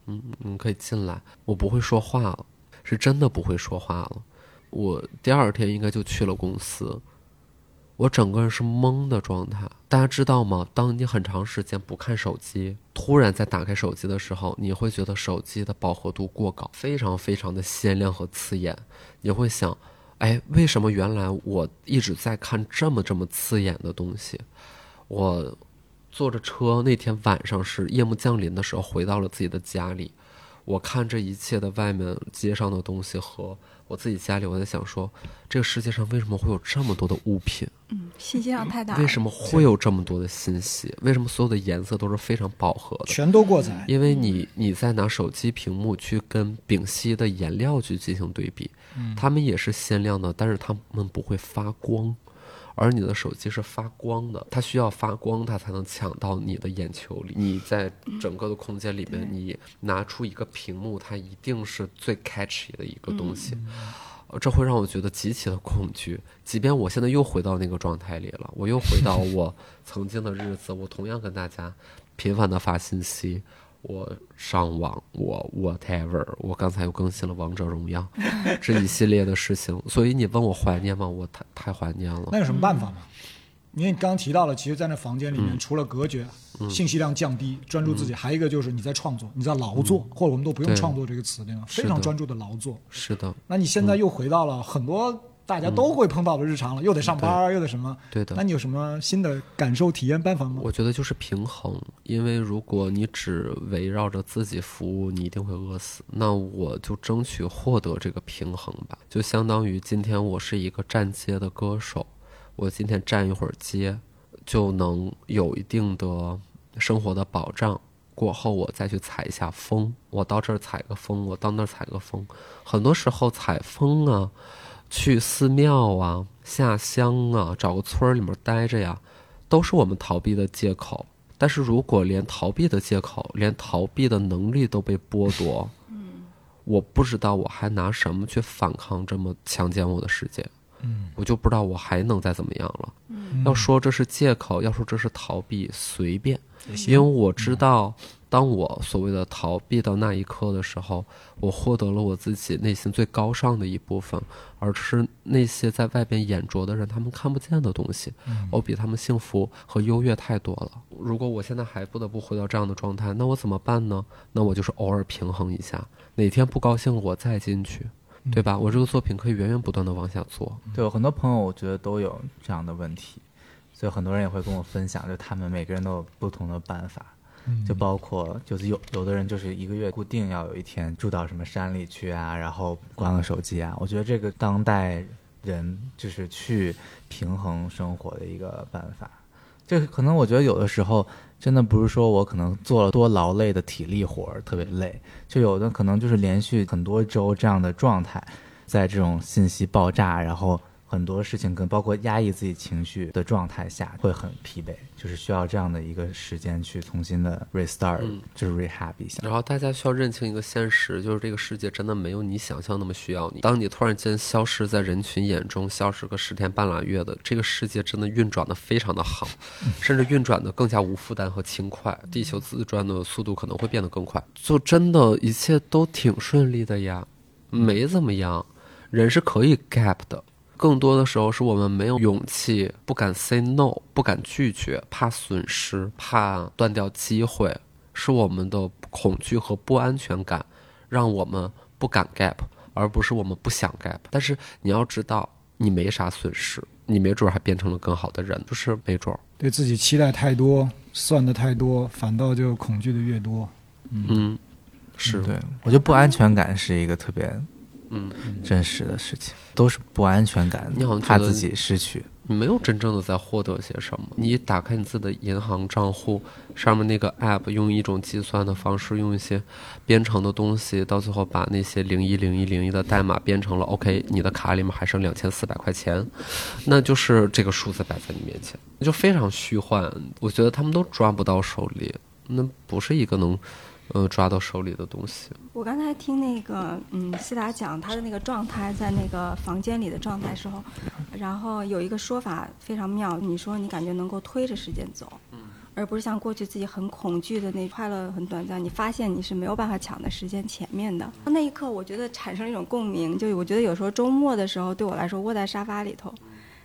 S1: 嗯，你可以进来。”我不会说话了，是真的不会说话了。我第二天应该就去了公司。我整个人是懵的状态，大家知道吗？当你很长时间不看手机，突然在打开手机的时候，你会觉得手机的饱和度过高，非常非常的鲜亮和刺眼。你会想，哎，为什么原来我一直在看这么这么刺眼的东西？我坐着车那天晚上是夜幕降临的时候，回到了自己的家里，我看这一切的外面街上的东西和。我自己家里，我在想说，这个世界上为什么会有这么多的物品？
S3: 嗯，信息量太大。
S1: 为什么会有这么多的信息？为什么所有的颜色都是非常饱和的？
S2: 全都过载。
S1: 因为你你在拿手机屏幕去跟丙烯的颜料去进行对比，它们也是鲜亮的，但是它们不会发光。而你的手机是发光的，它需要发光，它才能抢到你的眼球里。你在整个的空间里面，你拿出一个屏幕，它一定是最 catchy 的一个东西。这会让我觉得极其的恐惧。即便我现在又回到那个状态里了，我又回到我曾经的日子，我同样跟大家频繁的发信息。我上网，我 whatever，我刚才又更新了王者荣耀，这一系列的事情。所以你问我怀念吗？我太太怀念了。
S2: 那有什么办法吗？因为你刚刚提到了，其实，在那房间里面，除了隔绝、信息量降低、专注自己，还有一个就是你在创作，你在劳作，或者我们都不用“创作”这个词，对吗？非常专注的劳作。
S1: 是的。
S2: 那你现在又回到了很多。大家都会碰到的日常了，又得上班，又得什么？
S1: 对的。
S2: 那你有什么新的感受、体验办法吗？
S1: 我觉得就是平衡，因为如果你只围绕着自己服务，你一定会饿死。那我就争取获得这个平衡吧，就相当于今天我是一个站街的歌手，我今天站一会儿街，就能有一定的生活的保障。过后我再去采一下风，我到这儿采个风，我到那儿采个风。很多时候采风啊。去寺庙啊，下乡啊，找个村儿里面待着呀，都是我们逃避的借口。但是如果连逃避的借口，连逃避的能力都被剥夺，嗯，我不知道我还拿什么去反抗这么强奸我的世界，嗯，我就不知道我还能再怎么样了。嗯，要说这是借口，要说这是逃避，随便，因为我知道。当我所谓的逃避到那一刻的时候，我获得了我自己内心最高尚的一部分，而是那些在外边眼拙的人他们看不见的东西。我比他们幸福和优越太多了。如果我现在还不得不回到这样的状态，那我怎么办呢？那我就是偶尔平衡一下，哪天不高兴了我再进去，对吧？我这个作品可以源源不断的往下做。
S4: 对，很多朋友我觉得都有这样的问题，所以很多人也会跟我分享，就他们每个人都有不同的办法。就包括就是有有的人就是一个月固定要有一天住到什么山里去啊，然后关了手机啊。我觉得这个当代人就是去平衡生活的一个办法。这可能我觉得有的时候真的不是说我可能做了多劳累的体力活儿特别累，就有的可能就是连续很多周这样的状态，在这种信息爆炸，然后。很多事情跟包括压抑自己情绪的状态下会很疲惫，就是需要这样的一个时间去重新的 restart，就是 rehab 一下。
S1: 然后大家需要认清一个现实，就是这个世界真的没有你想象那么需要你。当你突然间消失在人群眼中，消失个十天半拉月的，这个世界真的运转的非常的好，甚至运转的更加无负担和轻快。地球自转的速度可能会变得更快，就真的一切都挺顺利的呀，没怎么样。人是可以 gap 的。更多的时候是我们没有勇气，不敢 say no，不敢拒绝，怕损失，怕断掉机会，是我们的恐惧和不安全感，让我们不敢 gap，而不是我们不想 gap。但是你要知道，你没啥损失，你没准还变成了更好的人，就是没准儿。
S2: 对自己期待太多，算的太多，反倒就恐惧的越多。
S1: 嗯，是
S4: 对，我觉得不安全感是一个特别
S1: 嗯，
S4: 真实的事情，都是不安全感
S1: 你好像，
S4: 怕自己失去。
S1: 你没有真正的在获得些什么。你打开你自己的银行账户，上面那个 app 用一种计算的方式，用一些编程的东西，到最后把那些零一零一零一的代码编成了 OK，你的卡里面还剩两千四百块钱，那就是这个数字摆在你面前，就非常虚幻。我觉得他们都抓不到手里，那不是一个能呃抓到手里的东西。
S3: 我刚才听那个嗯斯达讲他的那个状态，在那个房间里的状态时候，然后有一个说法非常妙，你说你感觉能够推着时间走，而不是像过去自己很恐惧的那快乐很短暂，你发现你是没有办法抢在时间前面的。那一刻，我觉得产生了一种共鸣，就我觉得有时候周末的时候，对我来说窝在沙发里头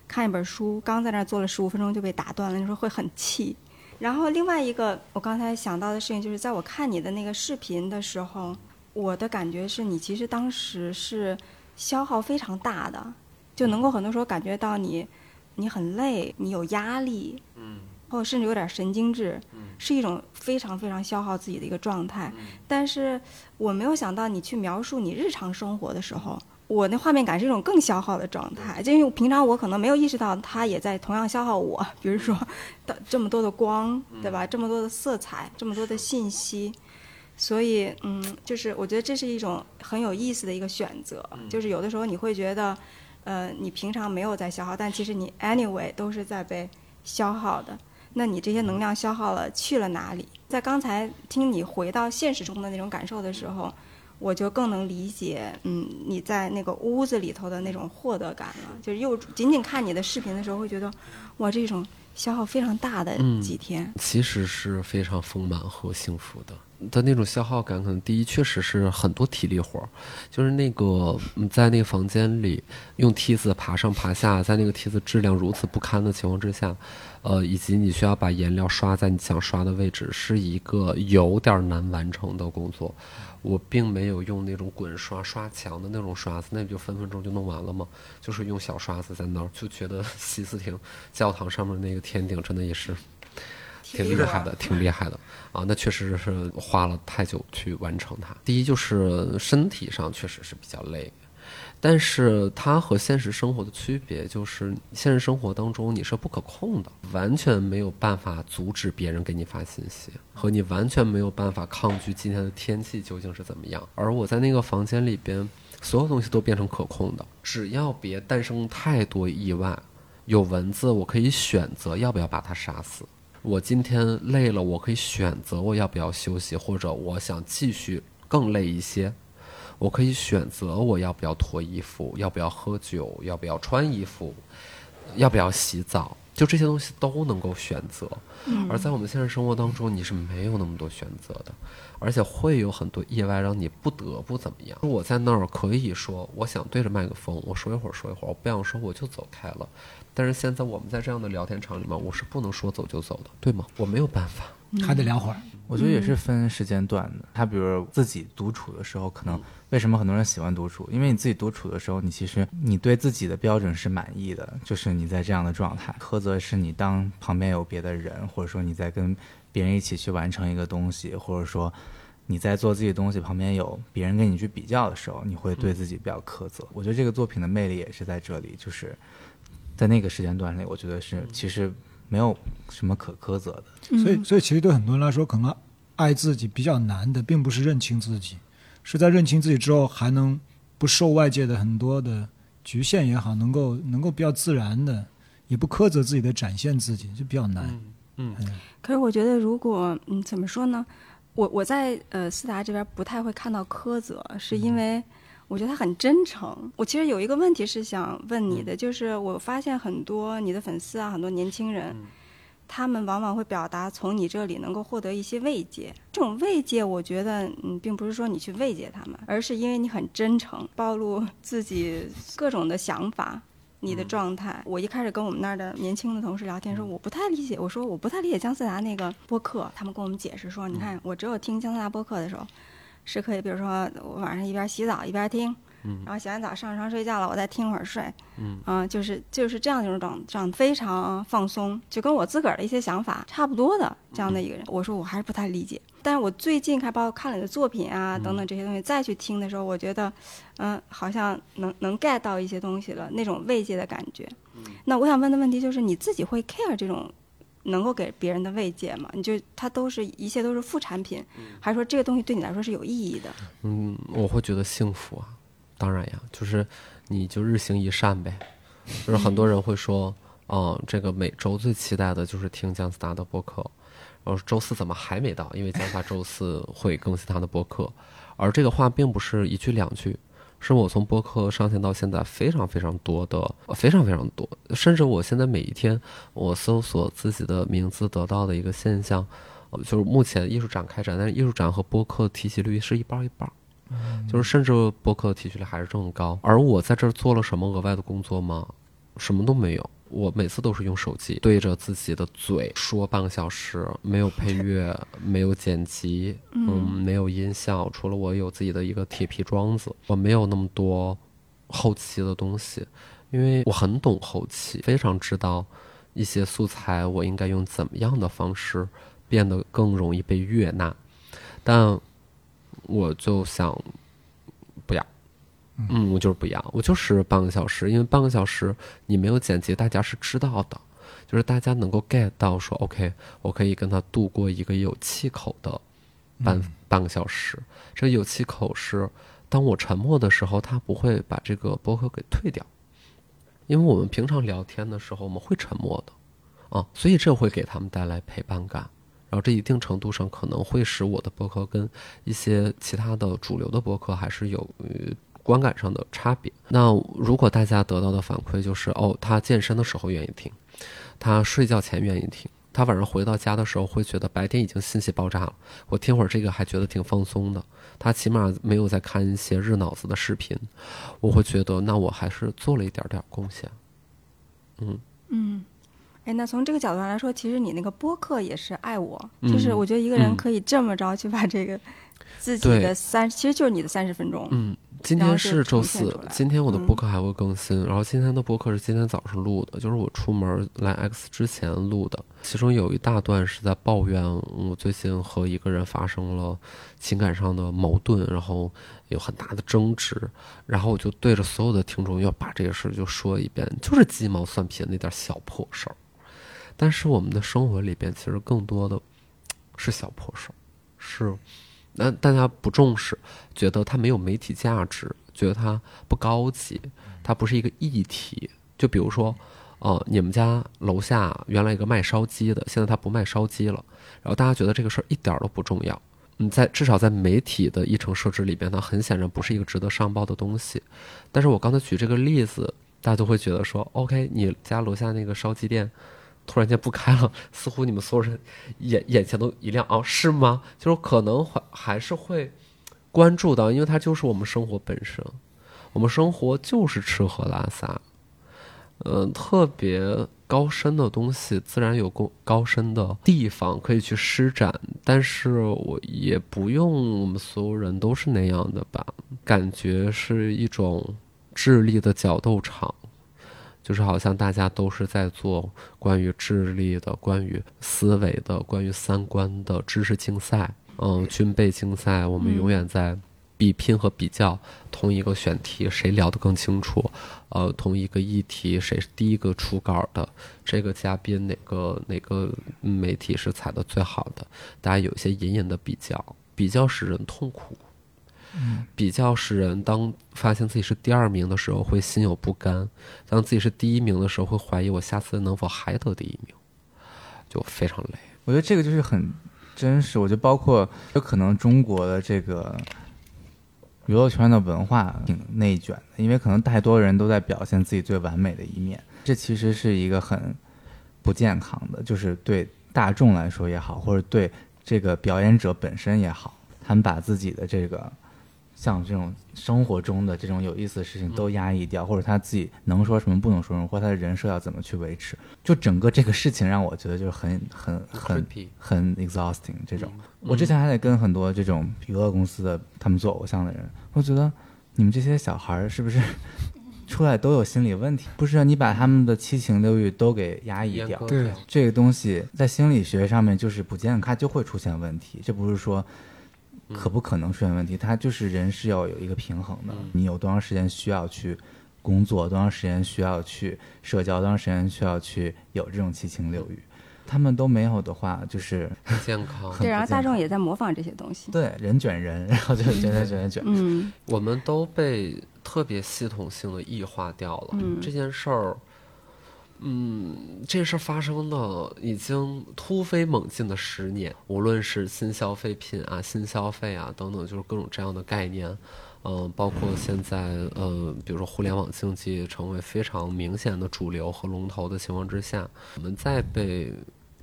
S3: 看一本书，刚在那儿坐了十五分钟就被打断了，那时候会很气。然后另外一个我刚才想到的事情，就是在我看你的那个视频的时候，我的感觉是你其实当时是消耗非常大的，就能够很多时候感觉到你你很累，你有压力，嗯，或者甚至有点神经质，嗯是一种非常非常消耗自己的一个状态。但是我没有想到你去描述你日常生活的时候。我那画面感是一种更消耗的状态，就因为平常我可能没有意识到它也在同样消耗我，比如说的 这么多的光，对吧？这么多的色彩，这么多的信息，所以嗯，就是我觉得这是一种很有意思的一个选择，就是有的时候你会觉得，呃，你平常没有在消耗，但其实你 anyway 都是在被消耗的。那你这些能量消耗了去了哪里？在刚才听你回到现实中的那种感受的时候。我就更能理解，嗯，你在那个屋子里头的那种获得感了。就是又仅仅看你的视频的时候，会觉得，哇，这种消耗非常大的几天。
S1: 其实是非常丰满和幸福的。的那种消耗感，可能第一确实是很多体力活儿，就是那个嗯在那个房间里用梯子爬上爬下，在那个梯子质量如此不堪的情况之下，呃，以及你需要把颜料刷在你想刷的位置，是一个有点儿难完成的工作。我并没有用那种滚刷刷墙的那种刷子，那不就分分钟就弄完了吗？就是用小刷子在那儿，就觉得西斯廷教堂上面那个天顶真的也是挺厉害的，挺厉害的啊！那确实是花了太久去完成它。第一就是身体上确实是比较累，但是它和现实生活的区别就是，现实生活当中你是不可控的，完全没有办法阻止别人给你发信息，和你完全没有办法抗拒今天的天气究竟是怎么样。而我在那个房间里边，所有东西都变成可控的，只要别诞生太多意外，有蚊子我可以选择要不要把它杀死。我今天累了，我可以选择我要不要休息，或者我想继续更累一些。我可以选择我要不要脱衣服，要不要喝酒，要不要穿衣服，要不要洗澡，就这些东西都能够选择。而在我们现实生活当中，你是没有那么多选择的，而且会有很多意外让你不得不怎么样。我在那儿可以说，我想对着麦克风，我说一会儿说一会儿，我不想说我就走开了。但是现在我们在这样的聊天场里面，我是不能说走就走的，对吗？我没有办法。
S2: 还得聊会儿。
S4: 我觉得也是分时间段的。他比如自己独处的时候，可能为什么很多人喜欢独处？因为你自己独处的时候，你其实你对自己的标准是满意的，就是你在这样的状态。苛责是你当旁边有别的人，或者说你在跟别人一起去完成一个东西，或者说你在做自己的东西，旁边有别人跟你去比较的时候，你会对自己比较苛责。我觉得这个作品的魅力也是在这里，就是在那个时间段里，我觉得是其实没有什么可苛责的。
S2: 所以，所以其实对很多人来说，可能爱自己比较难的，并不是认清自己，是在认清自己之后，还能不受外界的很多的局限也好，能够能够比较自然的，也不苛责自己的展现自己，就比较难。
S1: 嗯
S3: 可是我觉得，如果嗯，怎么说呢？我我在呃思达这边不太会看到苛责，是因为我觉得他很真诚。我其实有一个问题是想问你的，就是我发现很多你的粉丝啊，很多年轻人，他们往往会表达从你这里能够获得一些慰藉。这种慰藉，我觉得嗯，并不是说你去慰藉他们，而是因为你很真诚，暴露 自己各种的想法。你的状态。我一开始跟我们那儿的年轻的同事聊天说，我不太理解，我说我不太理解姜思达那个播客，他们跟我们解释说，你看我只有听姜思达播客的时候，是可以，比如说我晚上一边洗澡一边听。然后洗完澡上床睡觉了，我再听会儿睡，嗯，就是就是这样一种状状非常放松，就跟我自个儿的一些想法差不多的这样的一个人。我说我还是不太理解，但是我最近看包括看了你的作品啊等等这些东西，再去听的时候，我觉得，嗯，好像能能 get 到一些东西了，那种慰藉的感觉。那我想问的问题就是，你自己会 care 这种能够给别人的慰藉吗？你就它都是一切都是副产品，还是说这个东西对你来说是有意义的？
S1: 嗯，我会觉得幸福啊。当然呀，就是你就日行一善呗。就是很多人会说，嗯，这个每周最期待的就是听姜思达的播客，然后周四怎么还没到？因为姜思达周四会更新他的播客。而这个话并不是一句两句，是我从播客上线到现在非常非常多的，非常非常多，甚至我现在每一天我搜索自己的名字得到的一个现象，就是目前艺术展开展，但是艺术展和播客提起率是一半一半。就是甚至播客提取率还是这么高，而我在这儿做了什么额外的工作吗？什么都没有。我每次都是用手机对着自己的嘴说半个小时，没有配乐，没有剪辑，嗯，没有音效，除了我有自己的一个铁皮桩子，我没有那么多后期的东西，因为我很懂后期，非常知道一些素材我应该用怎么样的方式变得更容易被悦纳，但。我就想嗯，我就是不一样，我就是半个小时，因为半个小时你没有剪辑，大家是知道的，就是大家能够 get 到说，OK，我可以跟他度过一个有气口的半半个小时。这个有气口是，当我沉默的时候，他不会把这个博客给退掉，因为我们平常聊天的时候我们会沉默的，啊，所以这会给他们带来陪伴感。然后这一定程度上可能会使我的博客跟一些其他的主流的博客还是有观感上的差别。那如果大家得到的反馈就是哦，他健身的时候愿意听，他睡觉前愿意听，他晚上回到家的时候会觉得白天已经信息爆炸了，我听会儿这个还觉得挺放松的。他起码没有在看一些热脑子的视频，我会觉得那我还是做了一点点贡献。嗯
S3: 嗯。哎，那从这个角度上来说，其实你那个播客也是爱我，就是我觉得一个人可以这么着去把这个自己的三，其实就是你的三十分钟。
S1: 嗯，今天是周四，今天我的播客还会更新。然后今天的播客是今天早上录的，就是我出门来 X 之前录的。其中有一大段是在抱怨我最近和一个人发生了情感上的矛盾，然后有很大的争执。然后我就对着所有的听众要把这个事儿就说一遍，就是鸡毛蒜皮的那点小破事儿。但是我们的生活里边其实更多的是小破事儿，是，那大家不重视，觉得它没有媒体价值，觉得它不高级，它不是一个议题。就比如说，呃，你们家楼下原来一个卖烧鸡的，现在他不卖烧鸡了，然后大家觉得这个事儿一点都不重要。嗯，在至少在媒体的议程设置里边，它很显然不是一个值得上报的东西。但是我刚才举这个例子，大家都会觉得说，OK，你家楼下那个烧鸡店。突然间不开了，似乎你们所有人眼眼前都一亮哦，是吗？就是可能还还是会关注到，因为它就是我们生活本身，我们生活就是吃喝拉撒，嗯，特别高深的东西自然有高高深的地方可以去施展，但是我也不用我们所有人都是那样的吧，感觉是一种智力的角斗场。就是好像大家都是在做关于智力的、关于思维的、关于三观的知识竞赛，嗯，军备竞赛，我们永远在比拼和比较同一个选题谁聊得更清楚，呃，同一个议题谁是第一个出稿的，这个嘉宾哪个哪个媒体是采的最好的，大家有一些隐隐的比较，比较使人痛苦。比较使人当发现自己是第二名的时候会心有不甘；当自己是第一名的时候会怀疑我下次能否还得第一名，就非常累。
S4: 我觉得这个就是很真实。我觉得包括有可能中国的这个娱乐圈的文化挺内卷的，因为可能太多人都在表现自己最完美的一面，这其实是一个很不健康的，就是对大众来说也好，或者对这个表演者本身也好，他们把自己的这个。像这种生活中的这种有意思的事情都压抑掉，或者他自己能说什么不能说什么，或他的人设要怎么去维持，就整个这个事情让我觉得就是很很很很 exhausting 这种。我之前还得跟很多这种娱乐公司的他们做偶像的人，我觉得你们这些小孩儿是不是 出来都有心理问题？不是啊，你把他们的七情六欲都给压抑掉，
S2: 对
S1: 对，
S4: 这个东西在心理学上面就是不健康，它就会出现问题。这不是说可不可能出现问题，它就是人是要有一个平衡的。你有多长时间需要去工作，多长时间需要去社交，多长时间需要去有这种七情六欲，他们都没有的话，就是
S1: 不健康。
S3: 对，然后大众也在模仿这些东西。
S4: 对人卷人，然后就卷卷卷卷。
S3: 嗯，
S1: 我们都被特别系统性的异化掉了。
S3: 嗯
S1: 这件事儿，嗯，这事儿发生的已经突飞猛进的十年，无论是新消费品啊、新消费啊等等，就是各种这样的概念。嗯、包括现在，呃，比如说互联网经济成为非常明显的主流和龙头的情况之下，我们在被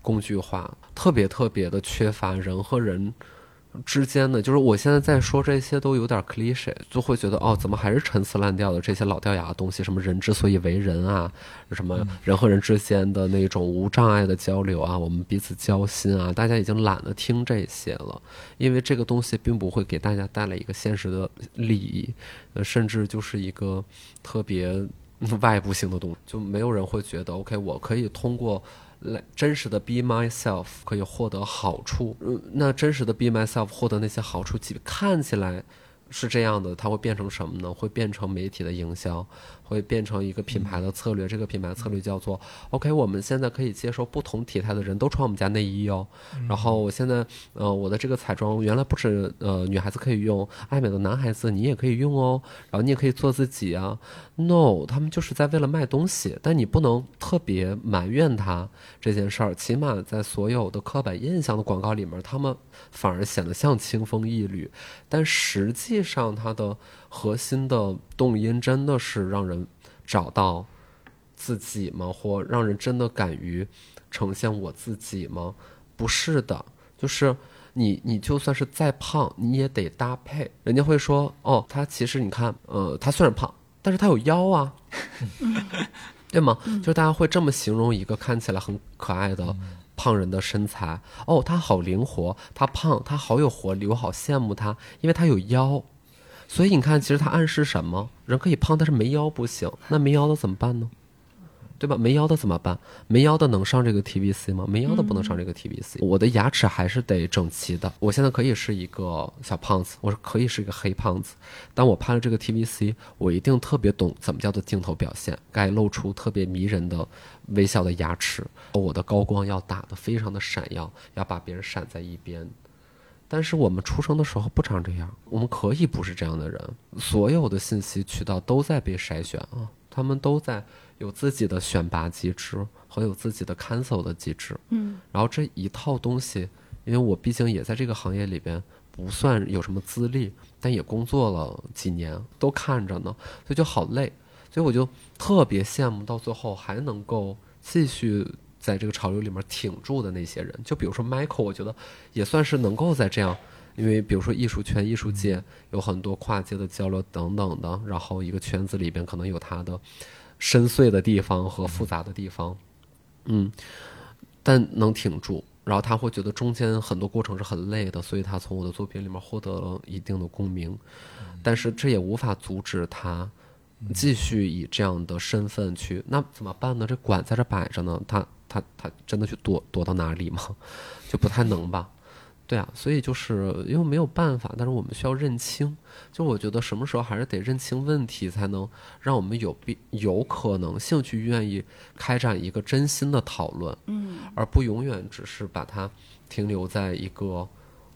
S1: 工具化，特别特别的缺乏人和人之间的，就是我现在在说这些都有点 cliche，就会觉得哦，怎么还是陈词滥调的这些老掉牙的东西？什么人之所以为人啊，什么人和人之间的那种无障碍的交流啊，我们彼此交心啊，大家已经懒得听这些了，因为这个东西并不会给大家带来一个现实的利益，呃，甚至就是一个特别 外部性的东西，就没有人会觉得 OK，我可以通过。来真实的 be myself 可以获得好处，嗯，那真实的 be myself 获得那些好处，其看起来是这样的，它会变成什么呢？会变成媒体的营销，会变成一个品牌的策略。这个品牌策略叫做 OK，我们现在可以接受不同体态的人都穿我们家内衣哦。然后我现在呃，我的这个彩妆原来不止呃女孩子可以用，爱美的男孩子你也可以用哦。然后你也可以做自己啊。No，他们就是在为了卖东西，但你不能特别埋怨他这件事儿。起码在所有的刻板印象的广告里面，他们反而显得像清风一缕，但实际上他的核心的动因真的是让人找到自己吗？或让人真的敢于呈现我自己吗？不是的，就是你你就算是再胖，你也得搭配。人家会说，哦，他其实你看，呃，他虽然胖，但是他有腰啊，对吗？就是大家会这么形容一个看起来很可爱的胖人的身材。哦，他好灵活，他胖，他好有活力，我好羡慕他，因为他有腰。所以你看，其实他暗示什么？人可以胖，但是没腰不行。那没腰的怎么办呢？对吧？没腰的怎么办？没腰的能上这个 TVC 吗？没腰的不能上这个 TVC。我的牙齿还是得整齐的。我现在可以是一个小胖子，我是可以是一个黑胖子。但我拍了这个 TVC，我一定特别懂怎么叫做镜头表现，该露出特别迷人的微笑的牙齿。我的高光要打得非常的闪耀，要把别人闪在一边。但是我们出生的时候不长这样，我们可以不是这样的人。所有的信息渠道都在被筛选啊，他们都在有自己的选拔机制和有自己的 cancel 的机制。
S3: 嗯，
S1: 然后这一套东西，因为我毕竟也在这个行业里边不算有什么资历，但也工作了几年，都看着呢，所以就好累。所以我就特别羡慕到最后还能够继续在这个潮流里面挺住的那些人。就比如说 Michael，我觉得也算是能够在这样。因为比如说艺术圈、艺术界有很多跨界的交流等等的，然后一个圈子里边可能有他的深邃的地方和复杂的地方，嗯，但能挺住。然后他会觉得中间很多过程是很累的，所以他从我的作品里面获得了一定的共鸣，但是这也无法阻止他继续以这样的身份去。那怎么办呢？这管在这摆着呢，他他他真的去躲躲到哪里吗？就不太能吧。对啊，所以就是因为没有办法，但是我们需要认清。就我觉得什么时候还是得认清问题，才能让我们有必有可能性去愿意开展一个真心的讨论，
S3: 嗯，
S1: 而不永远只是把它停留在一个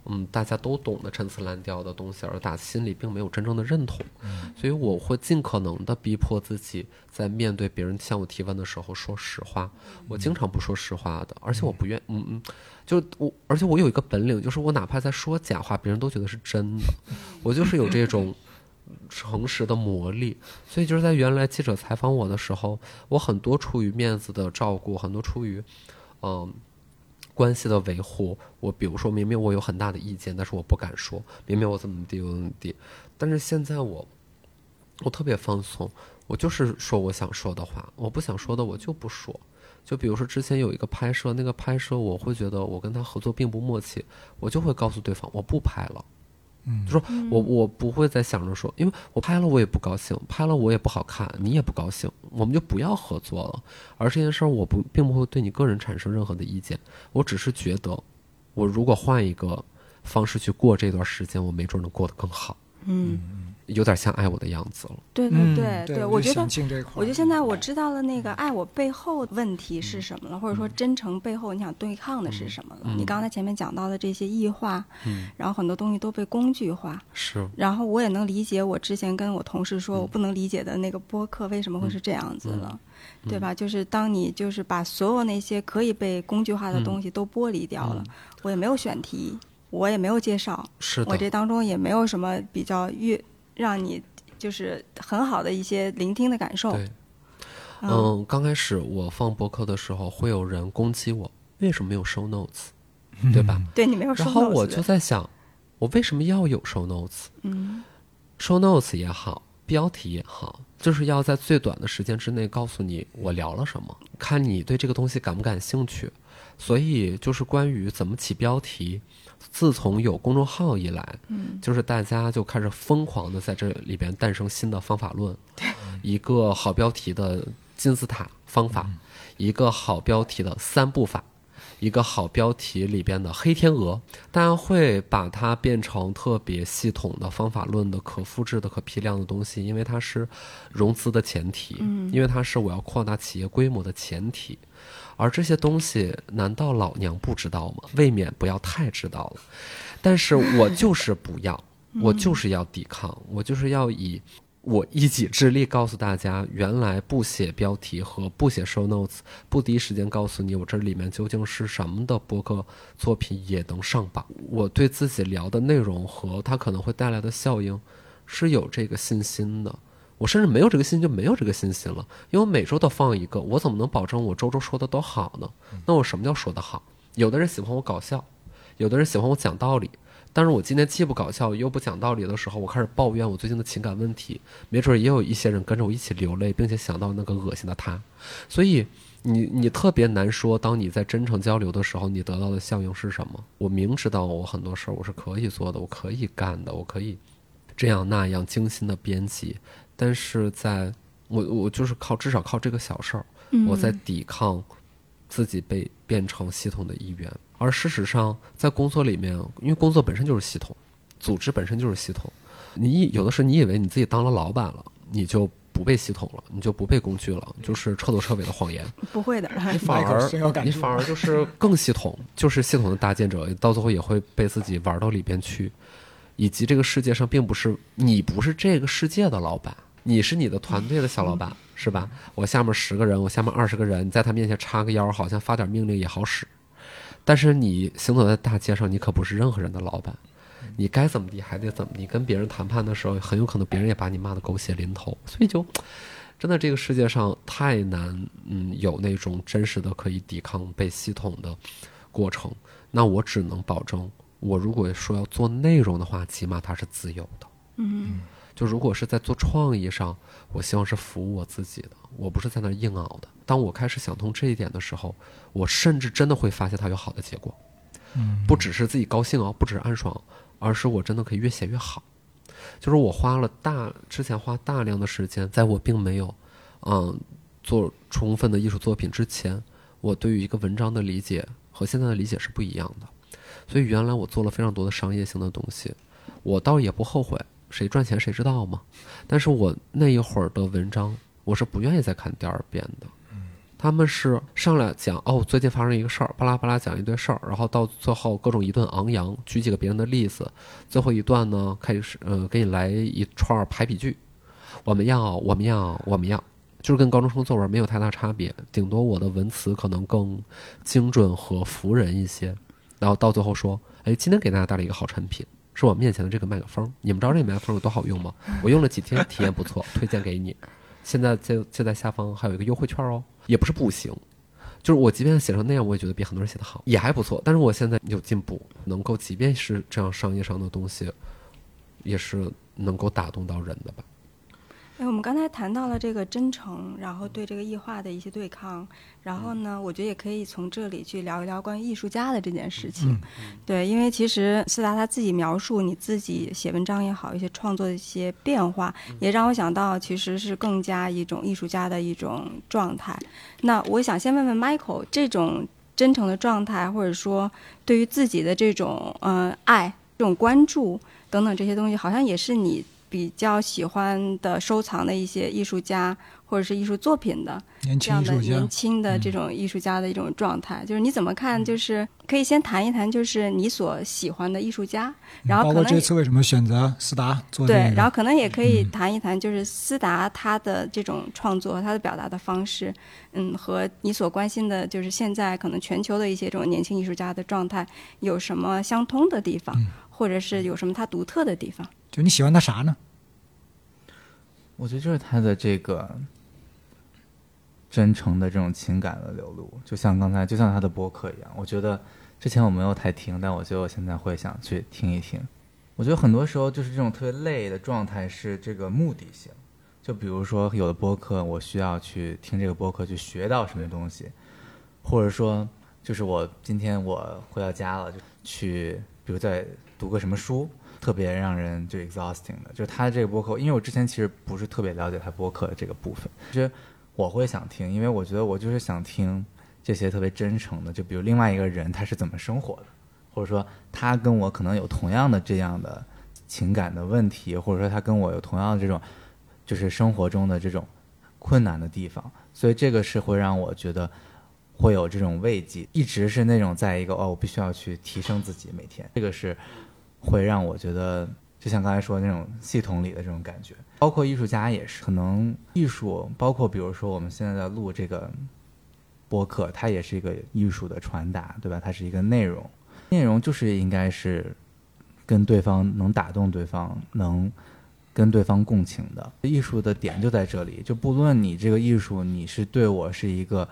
S1: 嗯大家都懂得陈词滥调的东西，而打心里并没有真正的认同。所以我会尽可能的逼迫自己，在面对别人向我提问的时候说实话。我经常不说实话的，而且我不愿嗯嗯。就我，而且我有一个本领，就是我哪怕在说假话，别人都觉得是真的。我就是有这种诚实的魔力，所以就是在原来记者采访我的时候，我很多出于面子的照顾，很多出于嗯、关系的维护，我比如说明明我有很大的意见，但是我不敢说，明明我怎么地怎么地，但是现在我我特别放松，我就是说我想说的话，我不想说的我就不说。就比如说之前有一个拍摄，那个拍摄我会觉得我跟他合作并不默契，我就会告诉对方我不拍了。
S2: 嗯。
S1: 就说我我不会再想着说，因为我拍了我也不高兴，拍了我也不好看，你也不高兴，我们就不要合作了。而这件事儿我不并不会对你个人产生任何的意见，我只是觉得，我如果换一个方式去过这段时间，我没准能过得更好，
S3: 嗯，
S1: 有点像爱我的样子了。
S3: 对
S2: 对
S3: 对
S2: 对，
S3: 我觉得我觉得现在我知道了那个爱我背后问题是什么了，或者说真诚背后你想对抗的是什么了。
S1: 嗯。
S3: 你刚才前面讲到的这些异化，
S1: 嗯，
S3: 然后很多东西都被工具化，
S1: 是，
S3: 然后我也能理解我之前跟我同事说
S1: 嗯。
S3: 我不能理解的那个播客为什么会是这样子了，
S1: 嗯。
S3: 对吧？就是当你就是把所有那些可以被工具化的东西都剥离掉了，我也没有选题，我也没有介绍，
S1: 是的，
S3: 我这当中也没有什么比较越让你就是很好的一些聆听的感受。
S1: 对。嗯，刚开始我放播客的时候，会有人攻击我，为什么没有 show notes，对吧？
S3: 对你没有说
S1: 然后我就在想，我为什么要有 show notes？
S3: 嗯
S1: show notes 也好，标题也好，就是要在最短的时间之内告诉你我聊了什么，看你对这个东西感不感兴趣。所以就是关于怎么起标题，自从有公众号以来，
S3: 嗯。
S1: 就是大家就开始疯狂的在这里边诞生新的方法论，一个好标题的金字塔方法，一个好标题的三步法，一个好标题里边的黑天鹅，大家会把它变成特别系统的方法论的可复制的可批量的东西，因为它是融资的前提，
S3: 嗯
S1: 因为它是我要扩大企业规模的前提。而这些东西，难道老娘不知道吗？未免不要太知道了。但是我就是不要，我就是要抵抗，我就是要以我一己之力告诉大家，原来不写标题和不写 show notes，不第一时间告诉你我这里面究竟是什么的博客作品也能上榜。我对自己聊的内容和它可能会带来的效应是有这个信心的。我甚至没有这个信心就没有这个信心了，因为我每周都放一个，我怎么能保证我周周说的都好呢？那我什么叫说的好？有的人喜欢我搞笑，有的人喜欢我讲道理，但是我今天既不搞笑又不讲道理的时候，我开始抱怨我最近的情感问题，没准也有一些人跟着我一起流泪，并且想到那个恶心的他，所以你你特别难说，当你在真诚交流的时候，你得到的效应是什么？我明知道我很多事儿我是可以做的，我可以干的，我可以这样那样精心的编辑，但是在我我就是靠至少靠这个小事儿，
S3: 嗯
S1: 我在抵抗自己被变成系统的一员。而事实上，在工作里面，因为工作本身就是系统，组织本身就是系统。你以有的时候你以为你自己当了老板了，你就不被系统了，你就不被工具了，就是彻头彻尾的谎言。
S3: 不会的，
S1: 你 反而你反而就是更系统，就是系统的搭建者，到最后也会被自己玩到里边去，以及这个世界上并不是你不是这个世界的老板，你是你的团队的小老板，是吧？我下面十个人，我下面二十个人，你在他面前插个腰，好像发点命令也好使，但是你行走在大街上，你可不是任何人的老板。你该怎么地还得怎么地，跟别人谈判的时候，很有可能别人也把你骂得狗血淋头，所以就真的这个世界上太难，嗯，有那种真实的可以抵抗被系统的过程。那我只能保证，我如果说要做内容的话，起码它是自由的。
S3: 嗯
S1: 就如果是在做创意上，我希望是服务我自己的，我不是在那硬熬的。当我开始想通这一点的时候，我甚至真的会发现它有好的结果。
S2: 嗯
S1: 不只是自己高兴哦，不只是暗爽，而是我真的可以越写越好。就是我花了大之前花大量的时间，在我并没有嗯做充分的艺术作品之前，我对于一个文章的理解和现在的理解是不一样的。所以原来我做了非常多的商业性的东西，我倒也不后悔，谁赚钱谁知道嘛。但是我那一会儿的文章，我是不愿意再看第二遍的。他们是上来讲哦，最近发生一个事儿，巴拉巴拉讲一堆事儿，然后到最后各种一顿昂扬，举几个别人的例子，最后一段呢开始呃给你来一串排比句，我们要我们要我们要，就是跟高中生作文没有太大差别，顶多我的文词可能更精准和服人一些，然后到最后说，哎，今天给大家带来一个好产品。是我面前的这个麦克风，你们知道这个麦克风有多好用吗？我用了几天，体验不错，推荐给你。现在就就在下方还有一个优惠券哦，也不是不行，就是我即便写成那样，我也觉得比很多人写的好，也还不错。但是我现在有进步，能够即便是这样商业上的东西，也是能够打动到人的吧。
S3: 哎，我们刚才谈到了这个真诚，然后对这个异化的一些对抗，然后呢，我觉得也可以从这里去聊一聊关于艺术家的这件事情。对，因为其实斯达他自己描述你自己写文章也好，一些创作的一些变化，也让我想到其实是更加一种艺术家的一种状态。那我想先问问 Michael，这种真诚的状态，或者说对于自己的这种呃爱、这种关注等等这些东西，好像也是你。比较喜欢的收藏的一些艺术家或者是艺术作品的这样的年轻的这种艺术家的一种状态，就是你怎么看？就是可以先谈一谈，就是你所喜欢的艺术家，然后
S2: 包括这次为什么选择斯达做
S3: 对，然后可能也可以谈一谈，就是斯达他的这种创作和，他的表达的方式，嗯，和你所关心的，就是现在可能全球的一些这种年轻艺术家的状态有什么相通的地方，或者是有什么他独特的地方？
S2: 就你喜欢他啥呢？
S4: 我觉得就是他的这个真诚的这种情感的流露，就像刚才就像他的播客一样。我觉得之前我没有太听，但我觉得我现在会想去听一听。我觉得很多时候就是这种特别累的状态是这个目的性。就比如说有的播客，我需要去听这个播客去学到什么东西，或者说就是我今天我回到家了，就去比如在读个什么书。特别让人就 exhausting 的，就是他这个播客，因为我之前其实不是特别了解他播客的这个部分，其实我会想听，因为我觉得我就是想听这些特别真诚的，就比如另外一个人他是怎么生活的，或者说他跟我可能有同样的这样的情感的问题，或者说他跟我有同样的这种就是生活中的这种困难的地方，所以这个是会让我觉得会有这种慰藉，一直是那种在一个哦，我必须要去提升自己每天，这个是。会让我觉得，就像刚才说的那种系统里的这种感觉，包括艺术家也是，可能艺术，包括比如说我们现在在录这个播客，它也是一个艺术的传达，对吧？它是一个内容，内容就是应该是跟对方能打动对方，能跟对方共情的。艺术的点就在这里，就不论你这个艺术，你是对我是一个。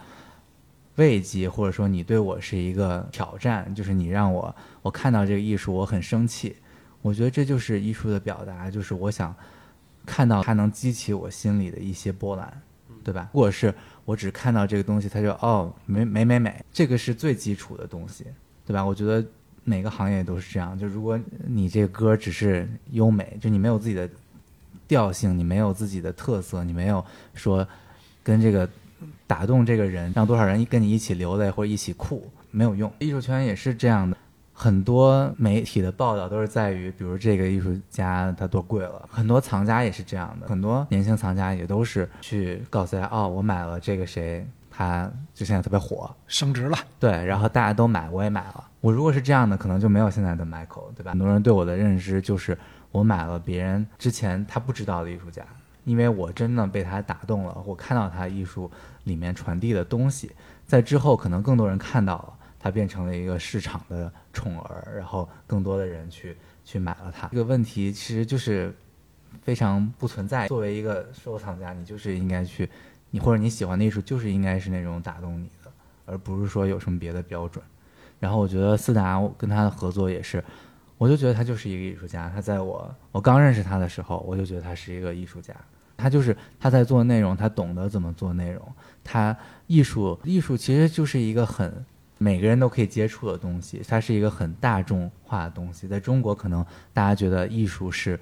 S4: 慰藉，或者说你对我是一个挑战，就是你让我我看到这个艺术，我很生气。我觉得这就是艺术的表达，就是我想看到它能激起我心里的一些波澜，对吧？如果是我只看到这个东西，它就哦美美美美，这个是最基础的东西，对吧？我觉得每个行业都是这样，就如果你这个歌只是优美，就你没有自己的调性，你没有自己的特色，你没有说跟这个。打动这个人，让多少人跟你一起流泪或者一起哭，没有用。艺术圈也是这样的，很多媒体的报道都是在于，比如这个艺术家他多贵了。很多藏家也是这样的，很多年轻藏家也都是去告诉大家，哦，我买了这个谁，他就现在特别火，
S2: 升值了。
S4: 对，然后大家都买，我也买了。我如果是这样的，可能就没有现在的 Michael，对吧？很多人对我的认知就是我买了别人之前他不知道的艺术家。因为我真的被他打动了，我看到他艺术里面传递的东西，在之后可能更多人看到了，他变成了一个市场的宠儿，然后更多的人去去买了它。这个问题其实就是非常不存在。作为一个收藏家，你就是应该去，你或者你喜欢的艺术就是应该是那种打动你的，而不是说有什么别的标准。然后我觉得斯达跟他的合作也是。我就觉得他就是一个艺术家。他在我我刚认识他的时候，我就觉得他是一个艺术家。他就是他在做内容，他懂得怎么做内容。他艺术艺术其实就是一个很每个人都可以接触的东西，它是一个很大众化的东西。在中国，可能大家觉得艺术是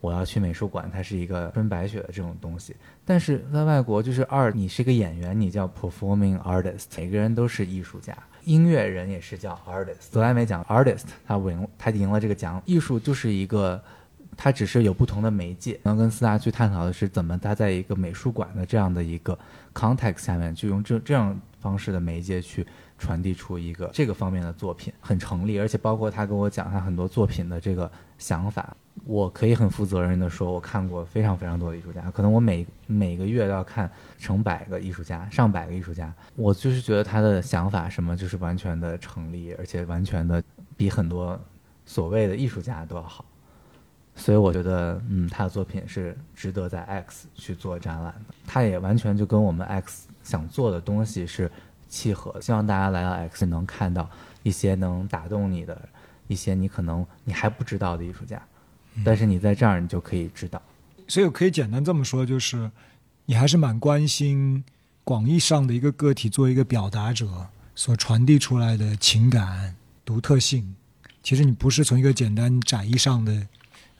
S4: 我要去美术馆，它是一个分白雪的这种东西。但是在外国，就是二，你是个演员，你叫 performing artist，每个人都是艺术家。音乐人也是叫 artist，格莱美奖 artist，他赢他赢了这个奖。艺术就是一个，它只是有不同的媒介。然后跟四大去探讨的是，怎么搭在一个美术馆的这样的一个 context 下面，就用这这样方式的媒介去传递出一个这个方面的作品，很成立。而且包括他跟我讲他很多作品的这个想法。我可以很负责任的说，我看过非常非常多的艺术家，可能我每每个月都要看成百个艺术家、上百个艺术家。我就是觉得他的想法什么就是完全的成立，而且完全的比很多所谓的艺术家都要好。所以我觉得，嗯，他的作品是值得在 X 去做展览的。他也完全就跟我们 X 想做的东西是契合。希望大家来到 X 能看到一些能打动你的，一些你可能你还不知道的艺术家，但是你在这儿你就可以知道。
S2: 所以我可以简单这么说，就是你还是蛮关心广义上的一个个体作为一个表达者所传递出来的情感独特性。其实你不是从一个简单窄义上的，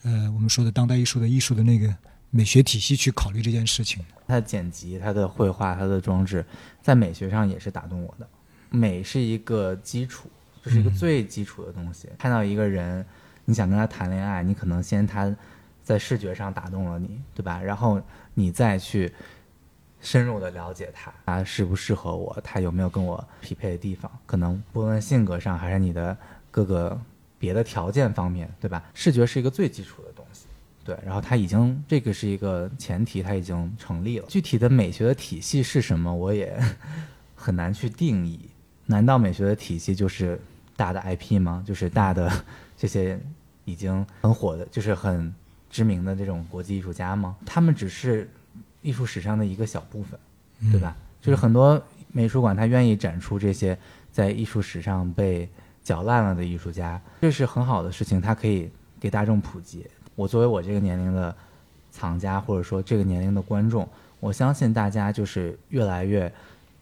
S2: 呃，我们说的当代艺术的艺术的那个美学体系去考虑这件事情。
S4: 他的剪辑、他的绘画、他的装置，在美学上也是打动我的。美是一个基础，就是一个最基础的东西。看到一个人，你想跟他谈恋爱，你可能先他在视觉上打动了你，对吧？然后你再去深入的了解他，他适不适合我，他有没有跟我匹配的地方？可能不论性格上还是你的各个别的条件方面，对吧？视觉是一个最基础的东西。对，然后它已经这个是一个前提，它已经成立了。具体的美学的体系是什么，我也 很难去定义。难道美学的体系就是大的 IP 吗？就是大的 这些已经很火的，就是很知名的这种国际艺术家吗？他们只是艺术史上的一个小部分，对吧？就是很多美术馆，他愿意展出这些在艺术史上被搅烂了的艺术家，这是很好的事情，它可以给大众普及。我作为我这个年龄的藏家，或者说这个年龄的观众，我相信大家就是越来越，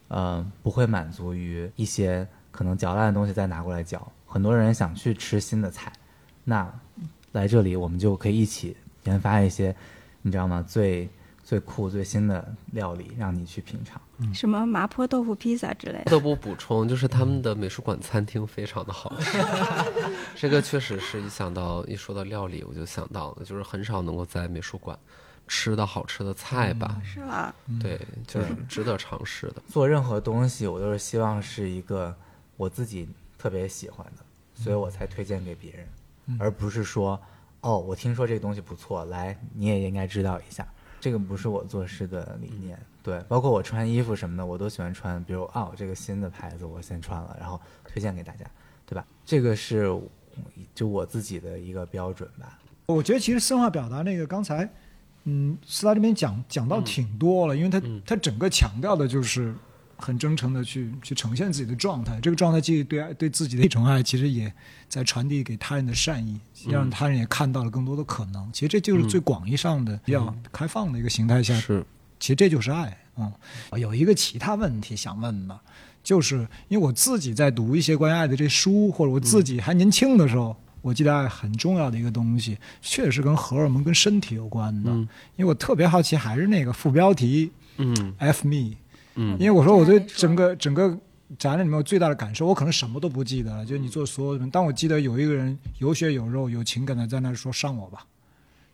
S4: 呃，不会满足于一些可能嚼烂的东西再拿过来嚼。很多人想去吃新的菜，那来这里我们就可以一起研发一些，你知道吗？最最酷、最新的料理，让你去品尝。
S3: 什么麻婆豆腐披萨之类的。
S1: 不得不补充，就是他们的美术馆餐厅非常的好吃。这个确实是一想到一说到料理，我就想到了，就是很少能够在美术馆吃到好吃的菜吧？
S3: 是吧？
S1: 对，就是值得尝试的。
S4: 做任何东西，我都是希望是一个我自己特别喜欢的，所以我才推荐给别人，而不是说哦，我听说这个东西不错，来你也应该知道一下。这个不是我做事的理念。对，包括我穿衣服什么的，我都喜欢穿，比如哦，这个新的牌子我先穿了，然后推荐给大家，对吧？这个是就我自己的一个标准吧。
S2: 我觉得其实深化表达那个刚才，嗯，斯达这边讲讲到挺多了，因为他他整个强调的就是很真诚的去去呈现自己的状态，这个状态既对爱对自己的一种爱，其实也在传递给他人的善意，让他人也看到了更多的可能。其实这就是最广义上的比较开放的一个形态下，
S1: 是。
S2: 其实这就是爱嗯！有一个其他问题想问的，就是因为我自己在读一些关于爱的这书，或者我自己还年轻的时候，我记得爱很重要的一个东西，确实跟荷尔蒙、跟身体有关的。因为我特别好奇，还是那个副标题，
S1: 嗯
S2: ，F me，
S1: 嗯，
S2: 因为我说我对整个整个展览里面我最大的感受，我可能什么都不记得了，就你做所有的，但我记得有一个人有血有肉、有情感的在那说上我吧。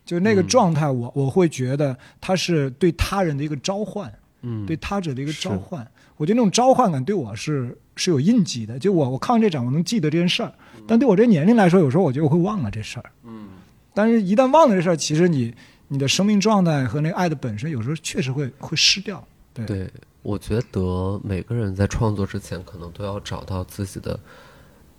S2: 就那个状态，我我会觉得他是对他人的一个召唤，
S1: 嗯，
S2: 对他者的一个召唤。我觉得那种召唤感对我是是有印记的。就我我看完这展，我能记得这件事儿，但对我这年龄来说，有时候我觉得我会忘了这事儿。
S1: 嗯，
S2: 但是一旦忘了这事儿，其实你你的生命状态和那个爱的本身，有时候确实会会失掉。对，
S1: 对我觉得每个人在创作之前，可能都要找到自己的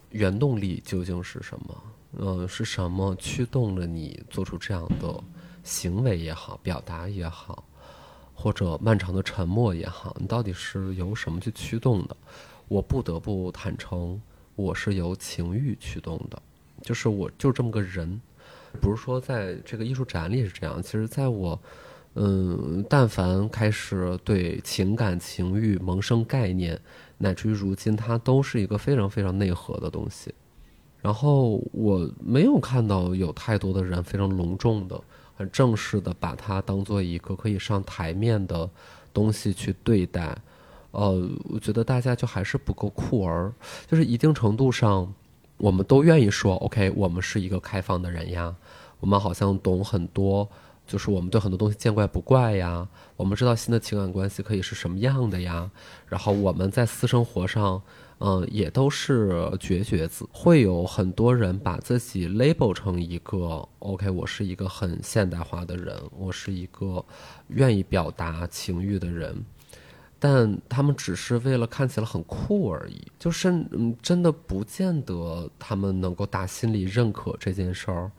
S1: 原动力究竟是什么。嗯，是什么驱动了你做出这样的行为也好，表达也好，或者漫长的沉默也好，你到底是由什么去驱动的？我不得不坦诚，我是由情欲驱动的，就是我就这么个人，不是说在这个艺术展里是这样，其实在我，嗯，但凡开始对情感情欲萌生概念，乃至于如今，它都是一个非常非常内核的东西。然后我没有看到有太多的人非常隆重的、很正式的把它当做一个可以上台面的东西去对待。呃，我觉得大家就还是不够酷儿，就是一定程度上，我们都愿意说，OK，我们是一个开放的人呀，我们好像懂很多，就是我们对很多东西见怪不怪呀，我们知道新的情感关系可以是什么样的呀，然后我们在私生活上。嗯，也都是绝绝子，会有很多人把自己 label 成一个 OK，我是一个很现代化的人，我是一个愿意表达情欲的人，但他们只是为了看起来很酷而已，就是嗯，真的不见得他们能够打心里认可这件事儿，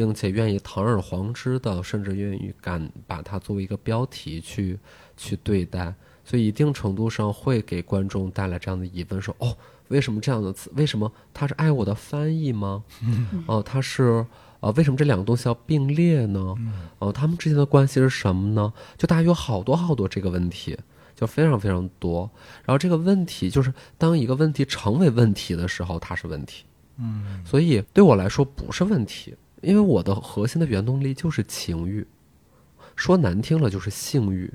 S1: 并且愿意堂而皇之的，甚至愿意敢把它作为一个标题去去对待。所以一定程度上会给观众带来这样的疑问：说哦，为什么这样的词？为什么他是爱我的翻译吗？哦，他是呃，为什么这两个东西要并列呢？哦，他们之间的关系是什么呢？就大家有好多好多这个问题，就非常非常多。然后这个问题就是，当一个问题成为问题的时候，它是问题。
S2: 嗯
S1: 所以对我来说不是问题，因为我的核心的原动力就是情欲，说难听了就是性欲，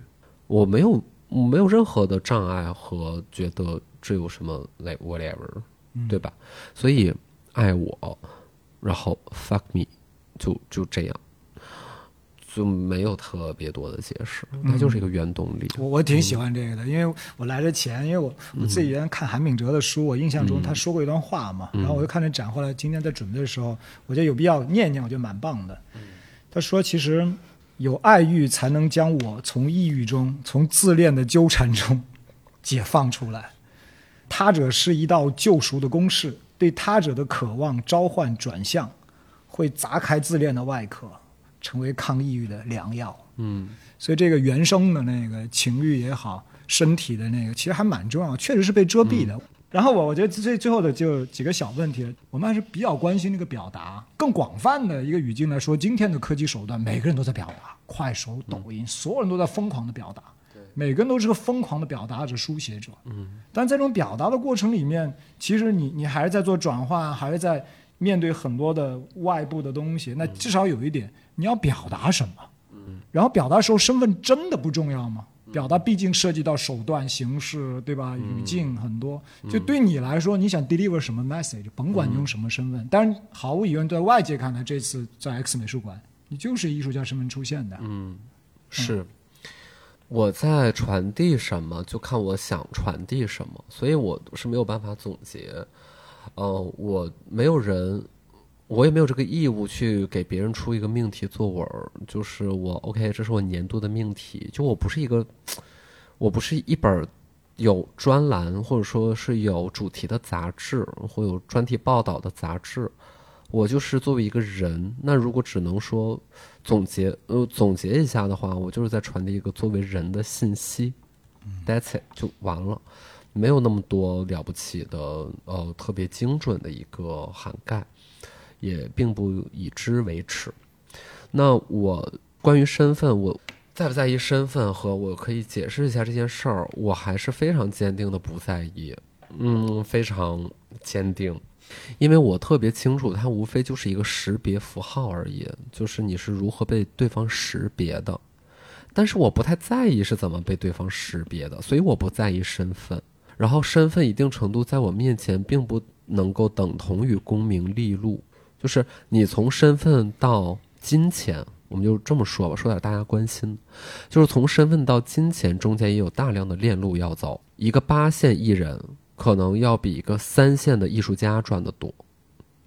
S1: 我没有我没有任何的障碍和觉得这有什么 like whatever，对吧？所以爱我，然后 fuck me，就就这样。就没有特别多的解释，它就是一个原动力。
S2: 我我挺喜欢这个的，因为我来之前，因为我我自己原来看韩炳哲的书，我印象中他说过一段话嘛，然后我就看这展，后来今天在准备的时候，我觉得有必要念念，我觉得蛮棒的。他说，其实有爱欲才能将我从抑郁中、从自恋的纠缠中解放出来。他者是一道救赎的公式，对他者的渴望召唤转向，会砸开自恋的外壳，成为抗抑郁的良药。
S1: 嗯
S2: 所以这个原生的那个情欲也好，身体的那个其实还蛮重要，确实是被遮蔽的。然后我我觉得最最后的就几个小问题，我们还是比较关心那个表达。更广泛的一个语境来说，今天的科技手段，每个人都在表达，快手、抖音，所有人都在疯狂的表达，每个人都是个疯狂的表达者、书写者。
S1: 嗯
S2: 但在这种表达的过程里面，其实你你还是在做转换，还是在面对很多的外部的东西。那至少有一点，你要表达什么？然后表达的时候，身份真的不重要吗？表达毕竟涉及到手段、形式，对吧？语境很多。就对你来说，你想 deliver 什么 message，甭管你用什么身份。但是，毫无疑问，在外界看来，这次在 X 美术馆，你就是艺术家身份出现的。
S1: 嗯，是。我在传递什么，就看我想传递什么，所以我是没有办法总结。呃，我没有人，我也没有这个义务去给别人出一个命题作文。就是我 OK，这是我年度的命题。就我不是一个，我不是一本有专栏或者说是有主题的杂志或有专题报道的杂志。我就是作为一个人，那如果只能说总结，呃，总结一下的话，我就是在传递一个作为人的信息，That's it 就完了，没有那么多了不起的，呃，特别精准的一个涵盖，也并不以之为耻。那我关于身份，我在不在意身份和我可以解释一下这件事儿，我还是非常坚定的不在意，嗯，非常坚定。因为我特别清楚，它无非就是一个识别符号而已，就是你是如何被对方识别的。但是我不太在意是怎么被对方识别的，所以我不在意身份。然后身份一定程度在我面前并不能够等同于功名利禄，就是你从身份到金钱，我们就这么说吧，说点大家关心，就是从身份到金钱中间也有大量的链路要走。一个八线艺人。可能要比一个三线的艺术家赚得多，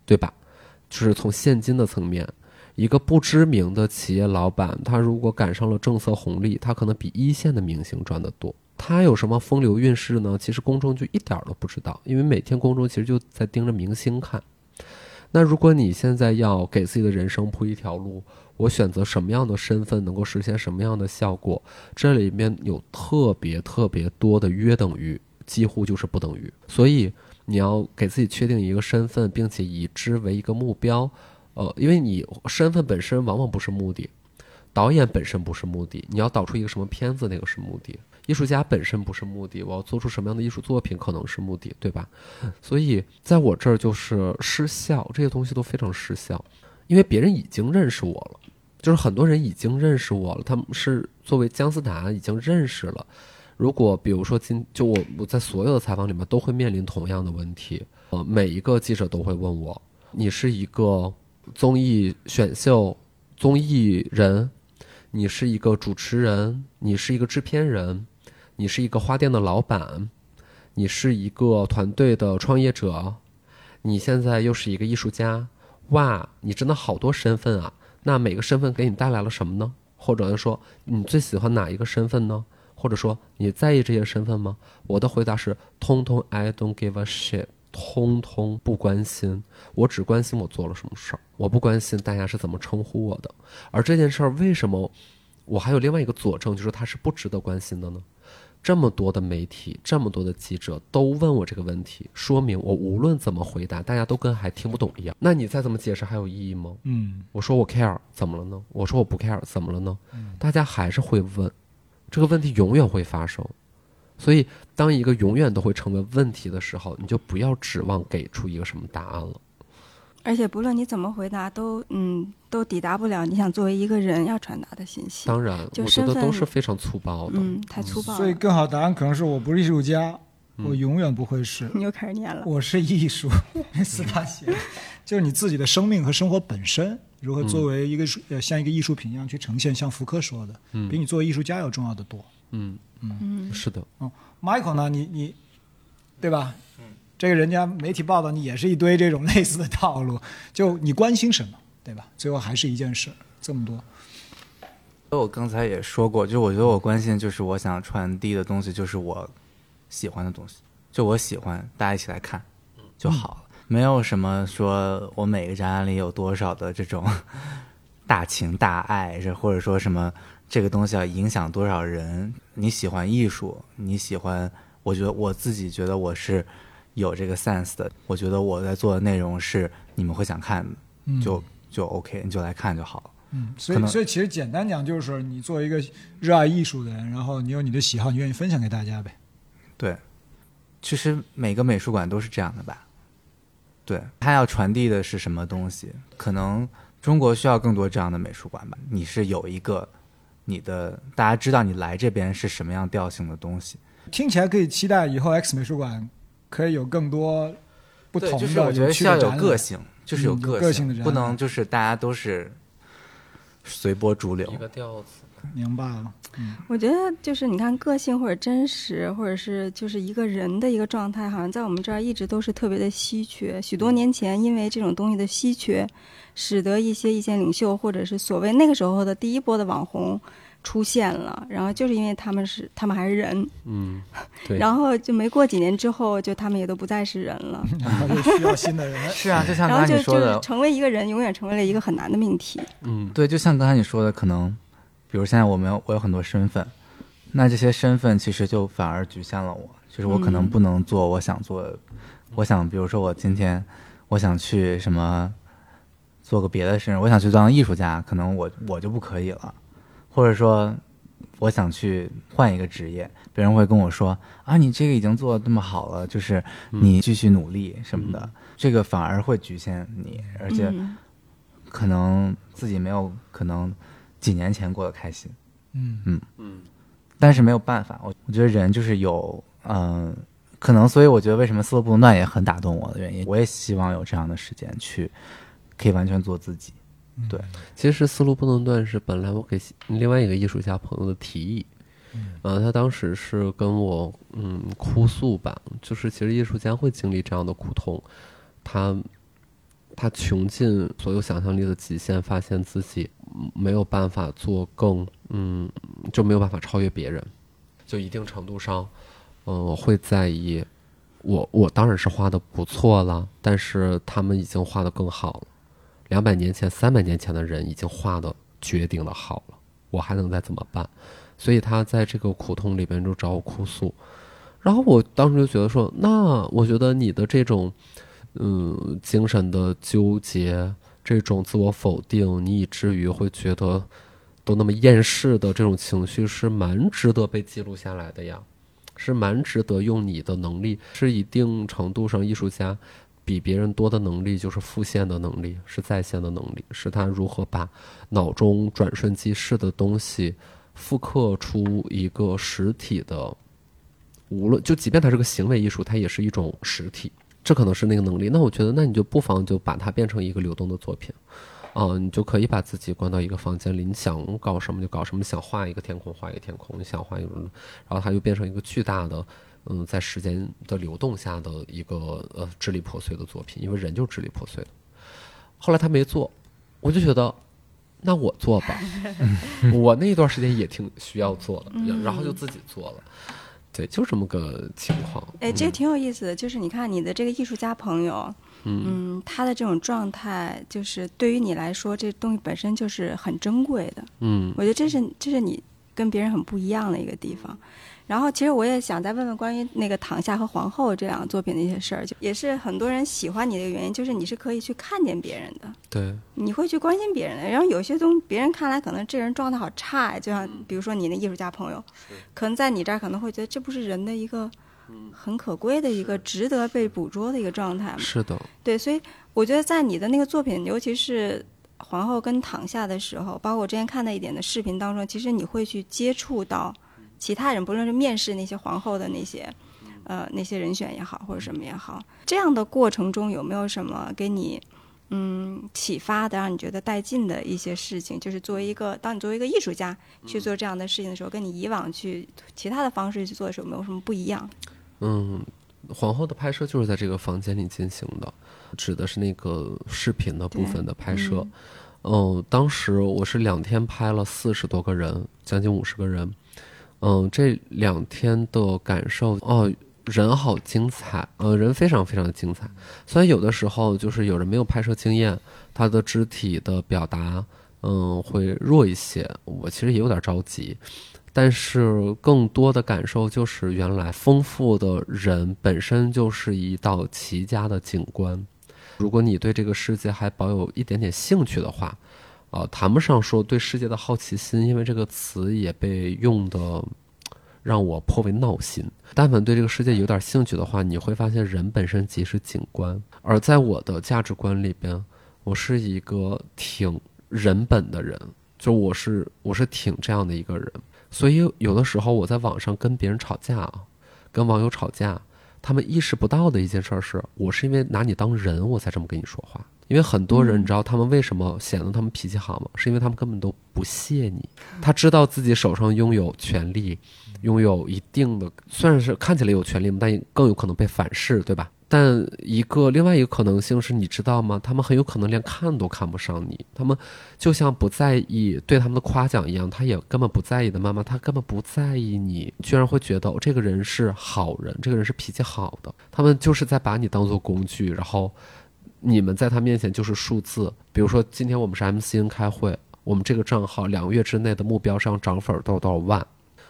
S1: 对吧？就是从现金的层面，一个不知名的企业老板，他如果赶上了政策红利，他可能比一线的明星赚得多。他有什么风流韵事呢？其实公众就一点都不知道，因为每天公众其实就在盯着明星看。那如果你现在要给自己的人生铺一条路，我选择什么样的身份能够实现什么样的效果？这里面有特别特别多的约等于。几乎就是不等于，所以你要给自己确定一个身份，并且以之为一个目标。呃，因为你身份本身往往不是目的，导演本身不是目的，你要导出一个什么片子，那个是目的。艺术家本身不是目的，我要做出什么样的艺术作品可能是目的，对吧？所以在我这儿就是失效，这些东西都非常失效，因为别人已经认识我了，就是很多人已经认识我了，他们是作为姜思达已经认识了。如果比如说今就我我在所有的采访里面都会面临同样的问题，呃，每一个记者都会问我，你是一个综艺选秀综艺人，你是一个主持人，你是一个制片人，你是一个花店的老板，你是一个团队的创业者，你现在又是一个艺术家，哇，你真的好多身份啊！那每个身份给你带来了什么呢？或者说你最喜欢哪一个身份呢？或者说你在意这些身份吗？我的回答是：通通 I don't give a shit，通通不关心。我只关心我做了什么事儿，我不关心大家是怎么称呼我的。而这件事儿为什么我还有另外一个佐证，就是它是不值得关心的呢？这么多的媒体，这么多的记者都问我这个问题，说明我无论怎么回答，大家都跟还听不懂一样。那你再怎么解释还有意义吗？
S2: 嗯
S1: 我说我 care 怎么了呢？我说我不 care 怎么了呢？大家还是会问，这个问题永远会发生。所以，当一个永远都会成为问题的时候，你就不要指望给出一个什么答案了。
S3: 而且不论你怎么回答，都嗯都抵达不了你想作为一个人要传达的信息。
S1: 当然，我觉得都是非常粗暴的。
S3: 嗯，太粗暴了。
S2: 所以更好的答案可能是我不是艺术家，
S1: 嗯
S2: 我永远不会是。
S3: 你又开始念了。
S2: 我是艺术，斯巴写的，就是你自己的生命和生活本身如何作为一个艺呃像一个艺术品一样去呈现，像福柯说的，比你作为艺术家要重要的多。
S1: 嗯
S3: 嗯，
S1: 是的，
S2: 嗯，Michael 呢？你你对吧？这个人家媒体报道你也是一堆这种类似的套路，就你关心什么，对吧？最后还是一件事，这么多。
S4: 我刚才也说过，就我觉得我关心就是我想传递的东西，就是我喜欢的东西，就我喜欢，大家一起来看就好了，没有什么说我每个展览里有多少的这种 大情大爱，这或者说什么这个东西要影响多少人。你喜欢艺术，你喜欢，我觉得我自己觉得我是有这个 sense 的，我觉得我在做的内容是你们会想看的，
S2: 嗯
S4: 就就 OK，你就来看就好了。
S2: 嗯，所以所以其实简单讲就是，你作为一个热爱艺术的人，然后你有你的喜好，你愿意分享给大家呗。
S4: 对，其实每个美术馆都是这样的吧？对，它要传递的是什么东西？可能中国需要更多这样的美术馆吧？你是有一个你的，大家知道你来这边是什么样调性的东西。
S2: 听起来可以期待以后 X 美术馆可以有更多不同，的、
S4: 就是我觉得需要有个性，就是有
S2: 嗯有
S4: 个
S2: 个性的人
S4: 不能就是大家都是随波逐流
S1: 一。个调子。
S2: 明白了。
S3: 我觉得就是你看个性或者真实，或者是就是一个人的一个状态，好像在我们这儿一直都是特别的稀缺。许多年前，因为这种东西的稀缺，使得一些意见领袖或者是所谓那个时候的第一波的网红出现了。然后就是因为他们是他们还是人，
S1: 嗯，对。
S3: 然后就没过几年之后，就他们也都不再是人了。
S2: 然后又需要新的人。
S4: 是啊，就像刚才你说的
S3: 就，成为一个人，永远成为了一个很难的命题。
S1: 嗯，
S4: 对，就像刚才你说的，可能，比如现在我们有我有很多身份，那这些身份其实就反而局限了我，就是我可能
S3: 嗯
S4: 不能做我想做的，我想，比如说我今天我想去什么做个别的事，我想去当艺术家，可能我我就不可以了，或者说我想去换一个职业，别人会跟我说啊，你这个已经做的那么好了，就是你继续努力什么的，这个反而会局限你，而且。
S3: 嗯
S4: 可能自己没有可能几年前过得开心，
S2: 嗯嗯嗯
S4: 但是没有办法，我我觉得人就是有嗯、可能所以我觉得为什么《斯洛不能断》也很打动我的原因，我也希望有这样的时间去可以完全做自己。对，
S1: 其实思路不能断是本来我给另外一个艺术家朋友的提议，呃，他当时是跟我嗯哭诉吧，就是其实艺术家会经历这样的苦痛，他他穷尽所有想象力的极限，发现自己嗯没有办法做更嗯就没有办法超越别人，就一定程度上，嗯、我会在意。我我当然是画的不错了，但是他们已经画的更好了。两百年前、三百年前的人已经画的绝顶的好了，我还能再怎么办？所以他在这个苦痛里边就找我哭诉，然后我当时就觉得说，那我觉得你的这种，嗯，精神的纠结，这种自我否定，你以至于会觉得都那么厌世的这种情绪，是蛮值得被记录下来的呀，是蛮值得用你的能力，是一定程度上艺术家。比别人多的能力就是复现的能力，是在线的能力，是他如何把脑中转瞬即逝的东西复刻出一个实体的，无论就即便它是个行为艺术，它也是一种实体，这可能是那个能力。那我觉得，那你就不妨就把它变成一个流动的作品，啊、你就可以把自己关到一个房间里，你想搞什么就搞什么，想画一个天空画一个天空，你想画一个，然后它就变成一个巨大的。嗯，在时间的流动下的一个呃支离破碎的作品，因为人就是支离破碎的。后来他没做，我就觉得，那我做吧。我那一段时间也挺需要做的，然后就自己做了。对，就这么个情况。
S3: 哎，这个挺有意思的，就是你看你的这个艺术家朋友，嗯，他的这种状态，就是对于你来说，这东西本身就是很珍贵的。
S1: 嗯
S3: 我觉得这是这是你跟别人很不一样的一个地方。然后，其实我也想再问问关于那个《躺下》和《皇后》这两个作品的一些事儿，就也是很多人喜欢你的原因，就是你是可以去看见别人的，
S1: 对，
S3: 你会去关心别人的。然后有些东西，别人看来可能这人状态好差呀，就像比如说你那艺术家朋友，可能在你这儿可能会觉得这不是人的一个很可贵的一个值得被捕捉的一个状态吗？
S1: 是的，
S3: 对，所以我觉得在你的那个作品，尤其是皇后跟躺下的时候，包括我之前看的一点的视频当中，其实你会去接触到其他人，不论是面试那些皇后的那些，呃，那些人选也好，或者什么也好，这样的过程中有没有什么给你嗯启发的，让你觉得带劲的一些事情？就是作为一个，当你作为一个艺术家去做这样的事情的时候，跟你以往去其他的方式去做的时候，有没有什么不一样？
S1: 嗯，皇后的拍摄就是在这个房间里进行的，指的是那个视频的部分的拍摄。嗯，当时我是两天拍了四十多个人，将近五十个人。嗯，这两天的感受哦，人好精彩，呃，人非常非常精彩。虽然有的时候就是有人没有拍摄经验，他的肢体的表达嗯会弱一些，我其实也有点着急。但是更多的感受就是，原来丰富的人本身就是一道奇佳的景观。如果你对这个世界还保有一点点兴趣的话，呃，谈不上说对世界的好奇心，因为这个词也被用的让我颇为闹心。但凡对这个世界有点兴趣的话，你会发现人本身即是景观。而在我的价值观里边，我是一个挺人本的人，就我是我是挺这样的一个人。所以有的时候我在网上跟别人吵架啊，跟网友吵架，他们意识不到的一件事是，我是因为拿你当人，我才这么跟你说话。因为很多人，你知道他们为什么显得他们脾气好吗？是因为他们根本都不屑你。他知道自己手上拥有权利，拥有一定的，虽然是看起来有权利，但更有可能被反噬，对吧？但一个另外一个可能性是，你知道吗？他们很有可能连看都看不上你。他们就像不在意对他们的夸奖一样，他也根本不在意的。妈妈，他根本不在意你，居然会觉得、哦、这个人是好人，这个人是脾气好的。他们就是在把你当做工具，然后你们在他面前就是数字。比如说，今天我们是 MCN 开会，我们这个账号两个月之内的目标是要涨粉多少多少万。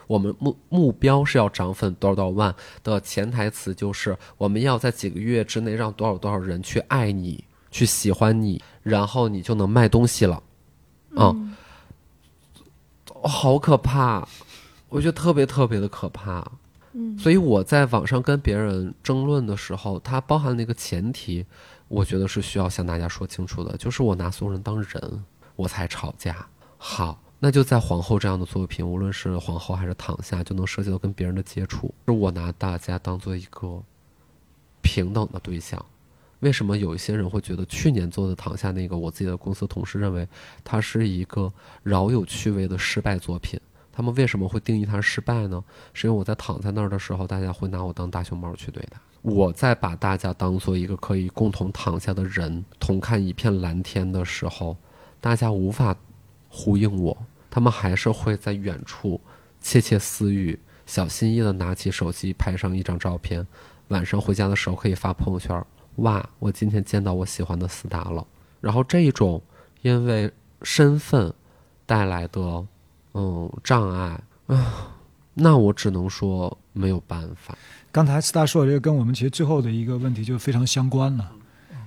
S1: 我们目目标是要涨粉多少多少万的潜台词就是我们要在几个月之内让多少多少人去爱你，去喜欢你，然后你就能卖东西了。嗯，好可怕，我觉得特别特别的可怕。嗯，所以我在网上跟别人争论的时候，它包含了一个前提，我觉得是需要向大家说清楚的，就是我拿所有人当人，我才吵架。好。那就在皇后这样的作品，无论是皇后还是躺下，就能涉及到跟别人的接触。是我拿大家当做一个平等的对象。为什么有一些人会觉得去年做的躺下那个，我自己的公司同事认为它是一个饶有趣味的失败作品？他们为什么会定义它失败呢？是因为我在躺在那儿的时候，大家会拿我当大熊猫去对待。我在把大家当做一个可以共同躺下的人，同看一片蓝天的时候，大家无法。呼应我，他们还是会在远处窃窃私语，小心翼翼地拿起手机拍上一张照片，晚上回家的时候可以发朋友圈。哇，我今天见到我喜欢的斯达了。然后这一种因为身份带来的嗯障碍啊，那我只能说没有办法。
S2: 刚才斯达说的这个跟我们其实最后的一个问题就非常相关了，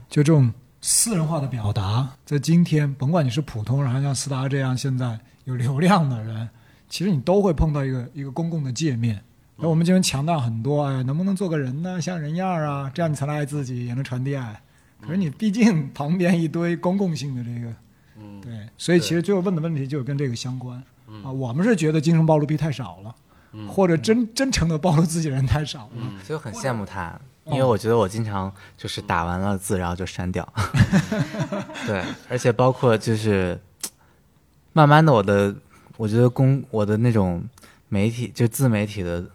S2: 就这种。私人化的表达，在今天，甭管你是普通人，还是像斯达这样现在有流量的人，其实你都会碰到一个一个公共的界面。那我们今天强调很多，哎，能不能做个人呢？像人样啊，这样你才能爱自己，也能传递爱。可是你毕竟旁边一堆公共性的这个，
S1: 嗯，
S2: 对，所以其实最后问的问题就跟这个相关。啊，我们是觉得精神暴露癖太少了，或者真真诚的暴露自己人太少了，
S4: 就很羡慕他。因为我觉得我经常就是打完了字，然后就删掉。对，而且包括就是，慢慢的我的，我觉得公我的那种媒体，就自媒体的，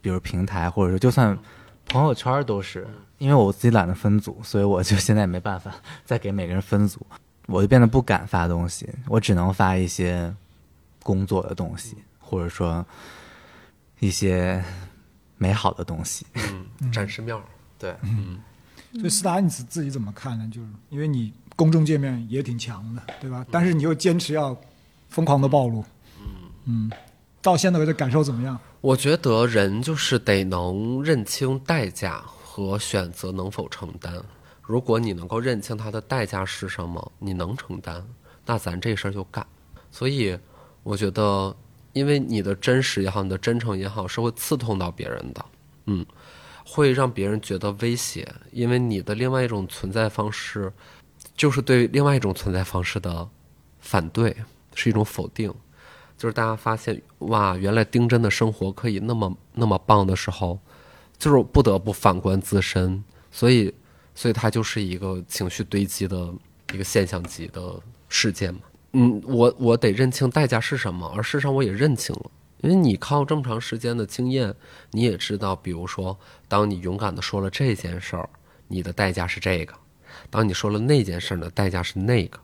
S4: 比如平台，或者说就算朋友圈都是，因为我自己懒得分组，所以我就现在也没办法再给每个人分组，我就变得不敢发东西，我只能发一些工作的东西，或者说一些美好的东西。
S1: 嗯，展示面儿。
S4: 对，
S1: 嗯，
S2: 所以斯达你自自己怎么看呢？就是因为你公众界面也挺强的，对吧？但是你又坚持要疯狂的暴露，嗯到现在为止感受怎么样？
S1: 我觉得人就是得能认清代价和选择能否承担。如果你能够认清它的代价是什么，你能承担，那咱这事儿就干。所以，我觉得，因为你的真实也好，你的真诚也好，是会刺痛到别人的，嗯，会让别人觉得威胁，因为你的另外一种存在方式，就是对另外一种存在方式的反对，是一种否定。就是大家发现，哇，原来丁真的生活可以那么那么棒的时候，就是不得不反观自身，所以，所以它就是一个情绪堆积的一个现象级的事件嘛。嗯，我我得认清代价是什么，而事实上我也认清了，因为你靠这么长时间的经验，你也知道，比如说，当你勇敢的说了这件事儿，你的代价是这个；当你说了那件事儿的代价是那个。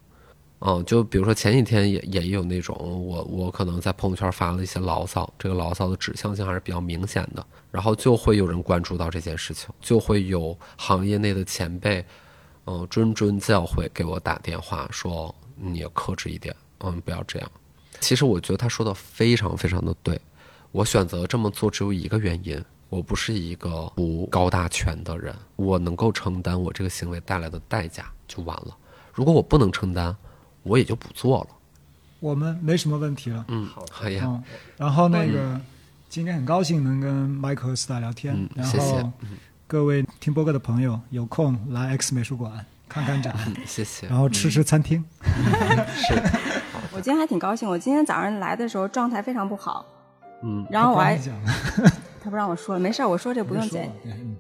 S1: 嗯，就比如说前几天也也有那种，我我可能在朋友圈发了一些牢骚，这个牢骚的指向性还是比较明显的，然后就会有人关注到这件事情，就会有行业内的前辈，嗯，谆谆教诲给我打电话说你要克制一点，嗯，不要这样。其实我觉得他说的非常非常的对，我选择这么做只有一个原因，我不是一个不高大全的人，我能够承担我这个行为带来的代价就完了。如果我不能承担，我也就不做了。
S2: 我们没什么问题了。
S1: 嗯，好呀。
S2: 嗯，然后那个今天很高兴能跟麦克和斯达聊天。
S1: 嗯，
S2: 然
S1: 谢谢
S2: 后。各位听播客的朋友，有空来 X 美术馆看看展，
S1: 嗯，谢谢。
S2: 然后吃吃餐厅。
S3: 我今天还挺高兴，我今天早上来的时候状态非常不好，
S1: 嗯
S3: 然后我还
S2: 他
S3: 不让 我说了，没事儿，我说这不用剪。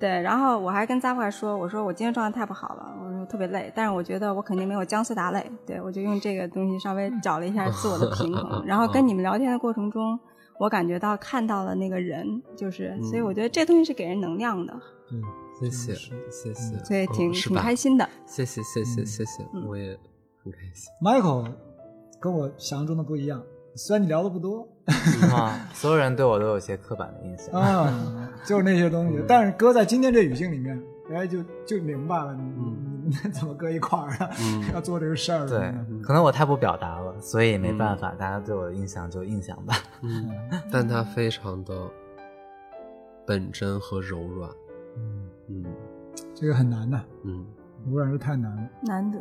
S2: 对
S3: 然后我还跟扎块说，我说我今天状态太不好了，我说特别累，但是我觉得我肯定没有姜思达累，对我就用这个东西稍微找了一下自我的平衡。然后跟你们聊天的过程中，我感觉到看到了那个人，就是，所以我觉得这东西是给人能量的，
S2: 对，
S1: 谢谢，谢谢。
S3: 所以挺、挺开心的。
S1: 谢谢，谢谢，谢谢，
S3: 嗯
S1: 我也很开心。
S2: Michael 跟我想象中的不一样，虽然你聊的不多
S4: 啊，所有人对我都有些刻板的印象。
S2: 啊，就是那些东西，但是搁在今天这语境里面，大家，就就明白了，你你们怎么搁一块儿的，要做这个事儿。
S4: 对，可能我太不表达了，所以没办法，大家对我的印象就印象吧。
S1: 嗯，但他非常的本真和柔软。嗯
S2: 这个很难的，
S1: 嗯。
S2: 污染是太难了。
S3: 难得。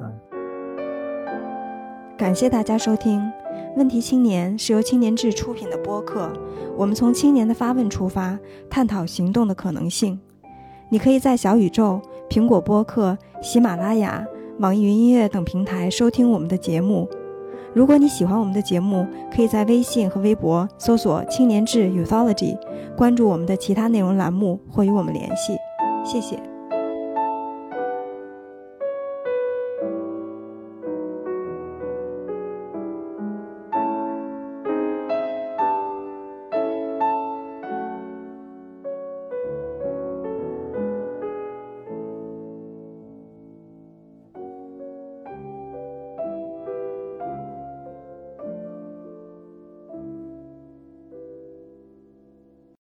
S3: 感谢大家收听《问题青年》，是由青年志出品的播客。我们从青年的发问出发，探讨行动的可能性。你可以在小宇宙、苹果播客、喜马拉雅、网易云音乐等平台收听我们的节目。如果你喜欢我们的节目，可以在微信和微博搜索“青年志 Youthology”，关注我们的其他内容栏目或与我们联系。谢谢。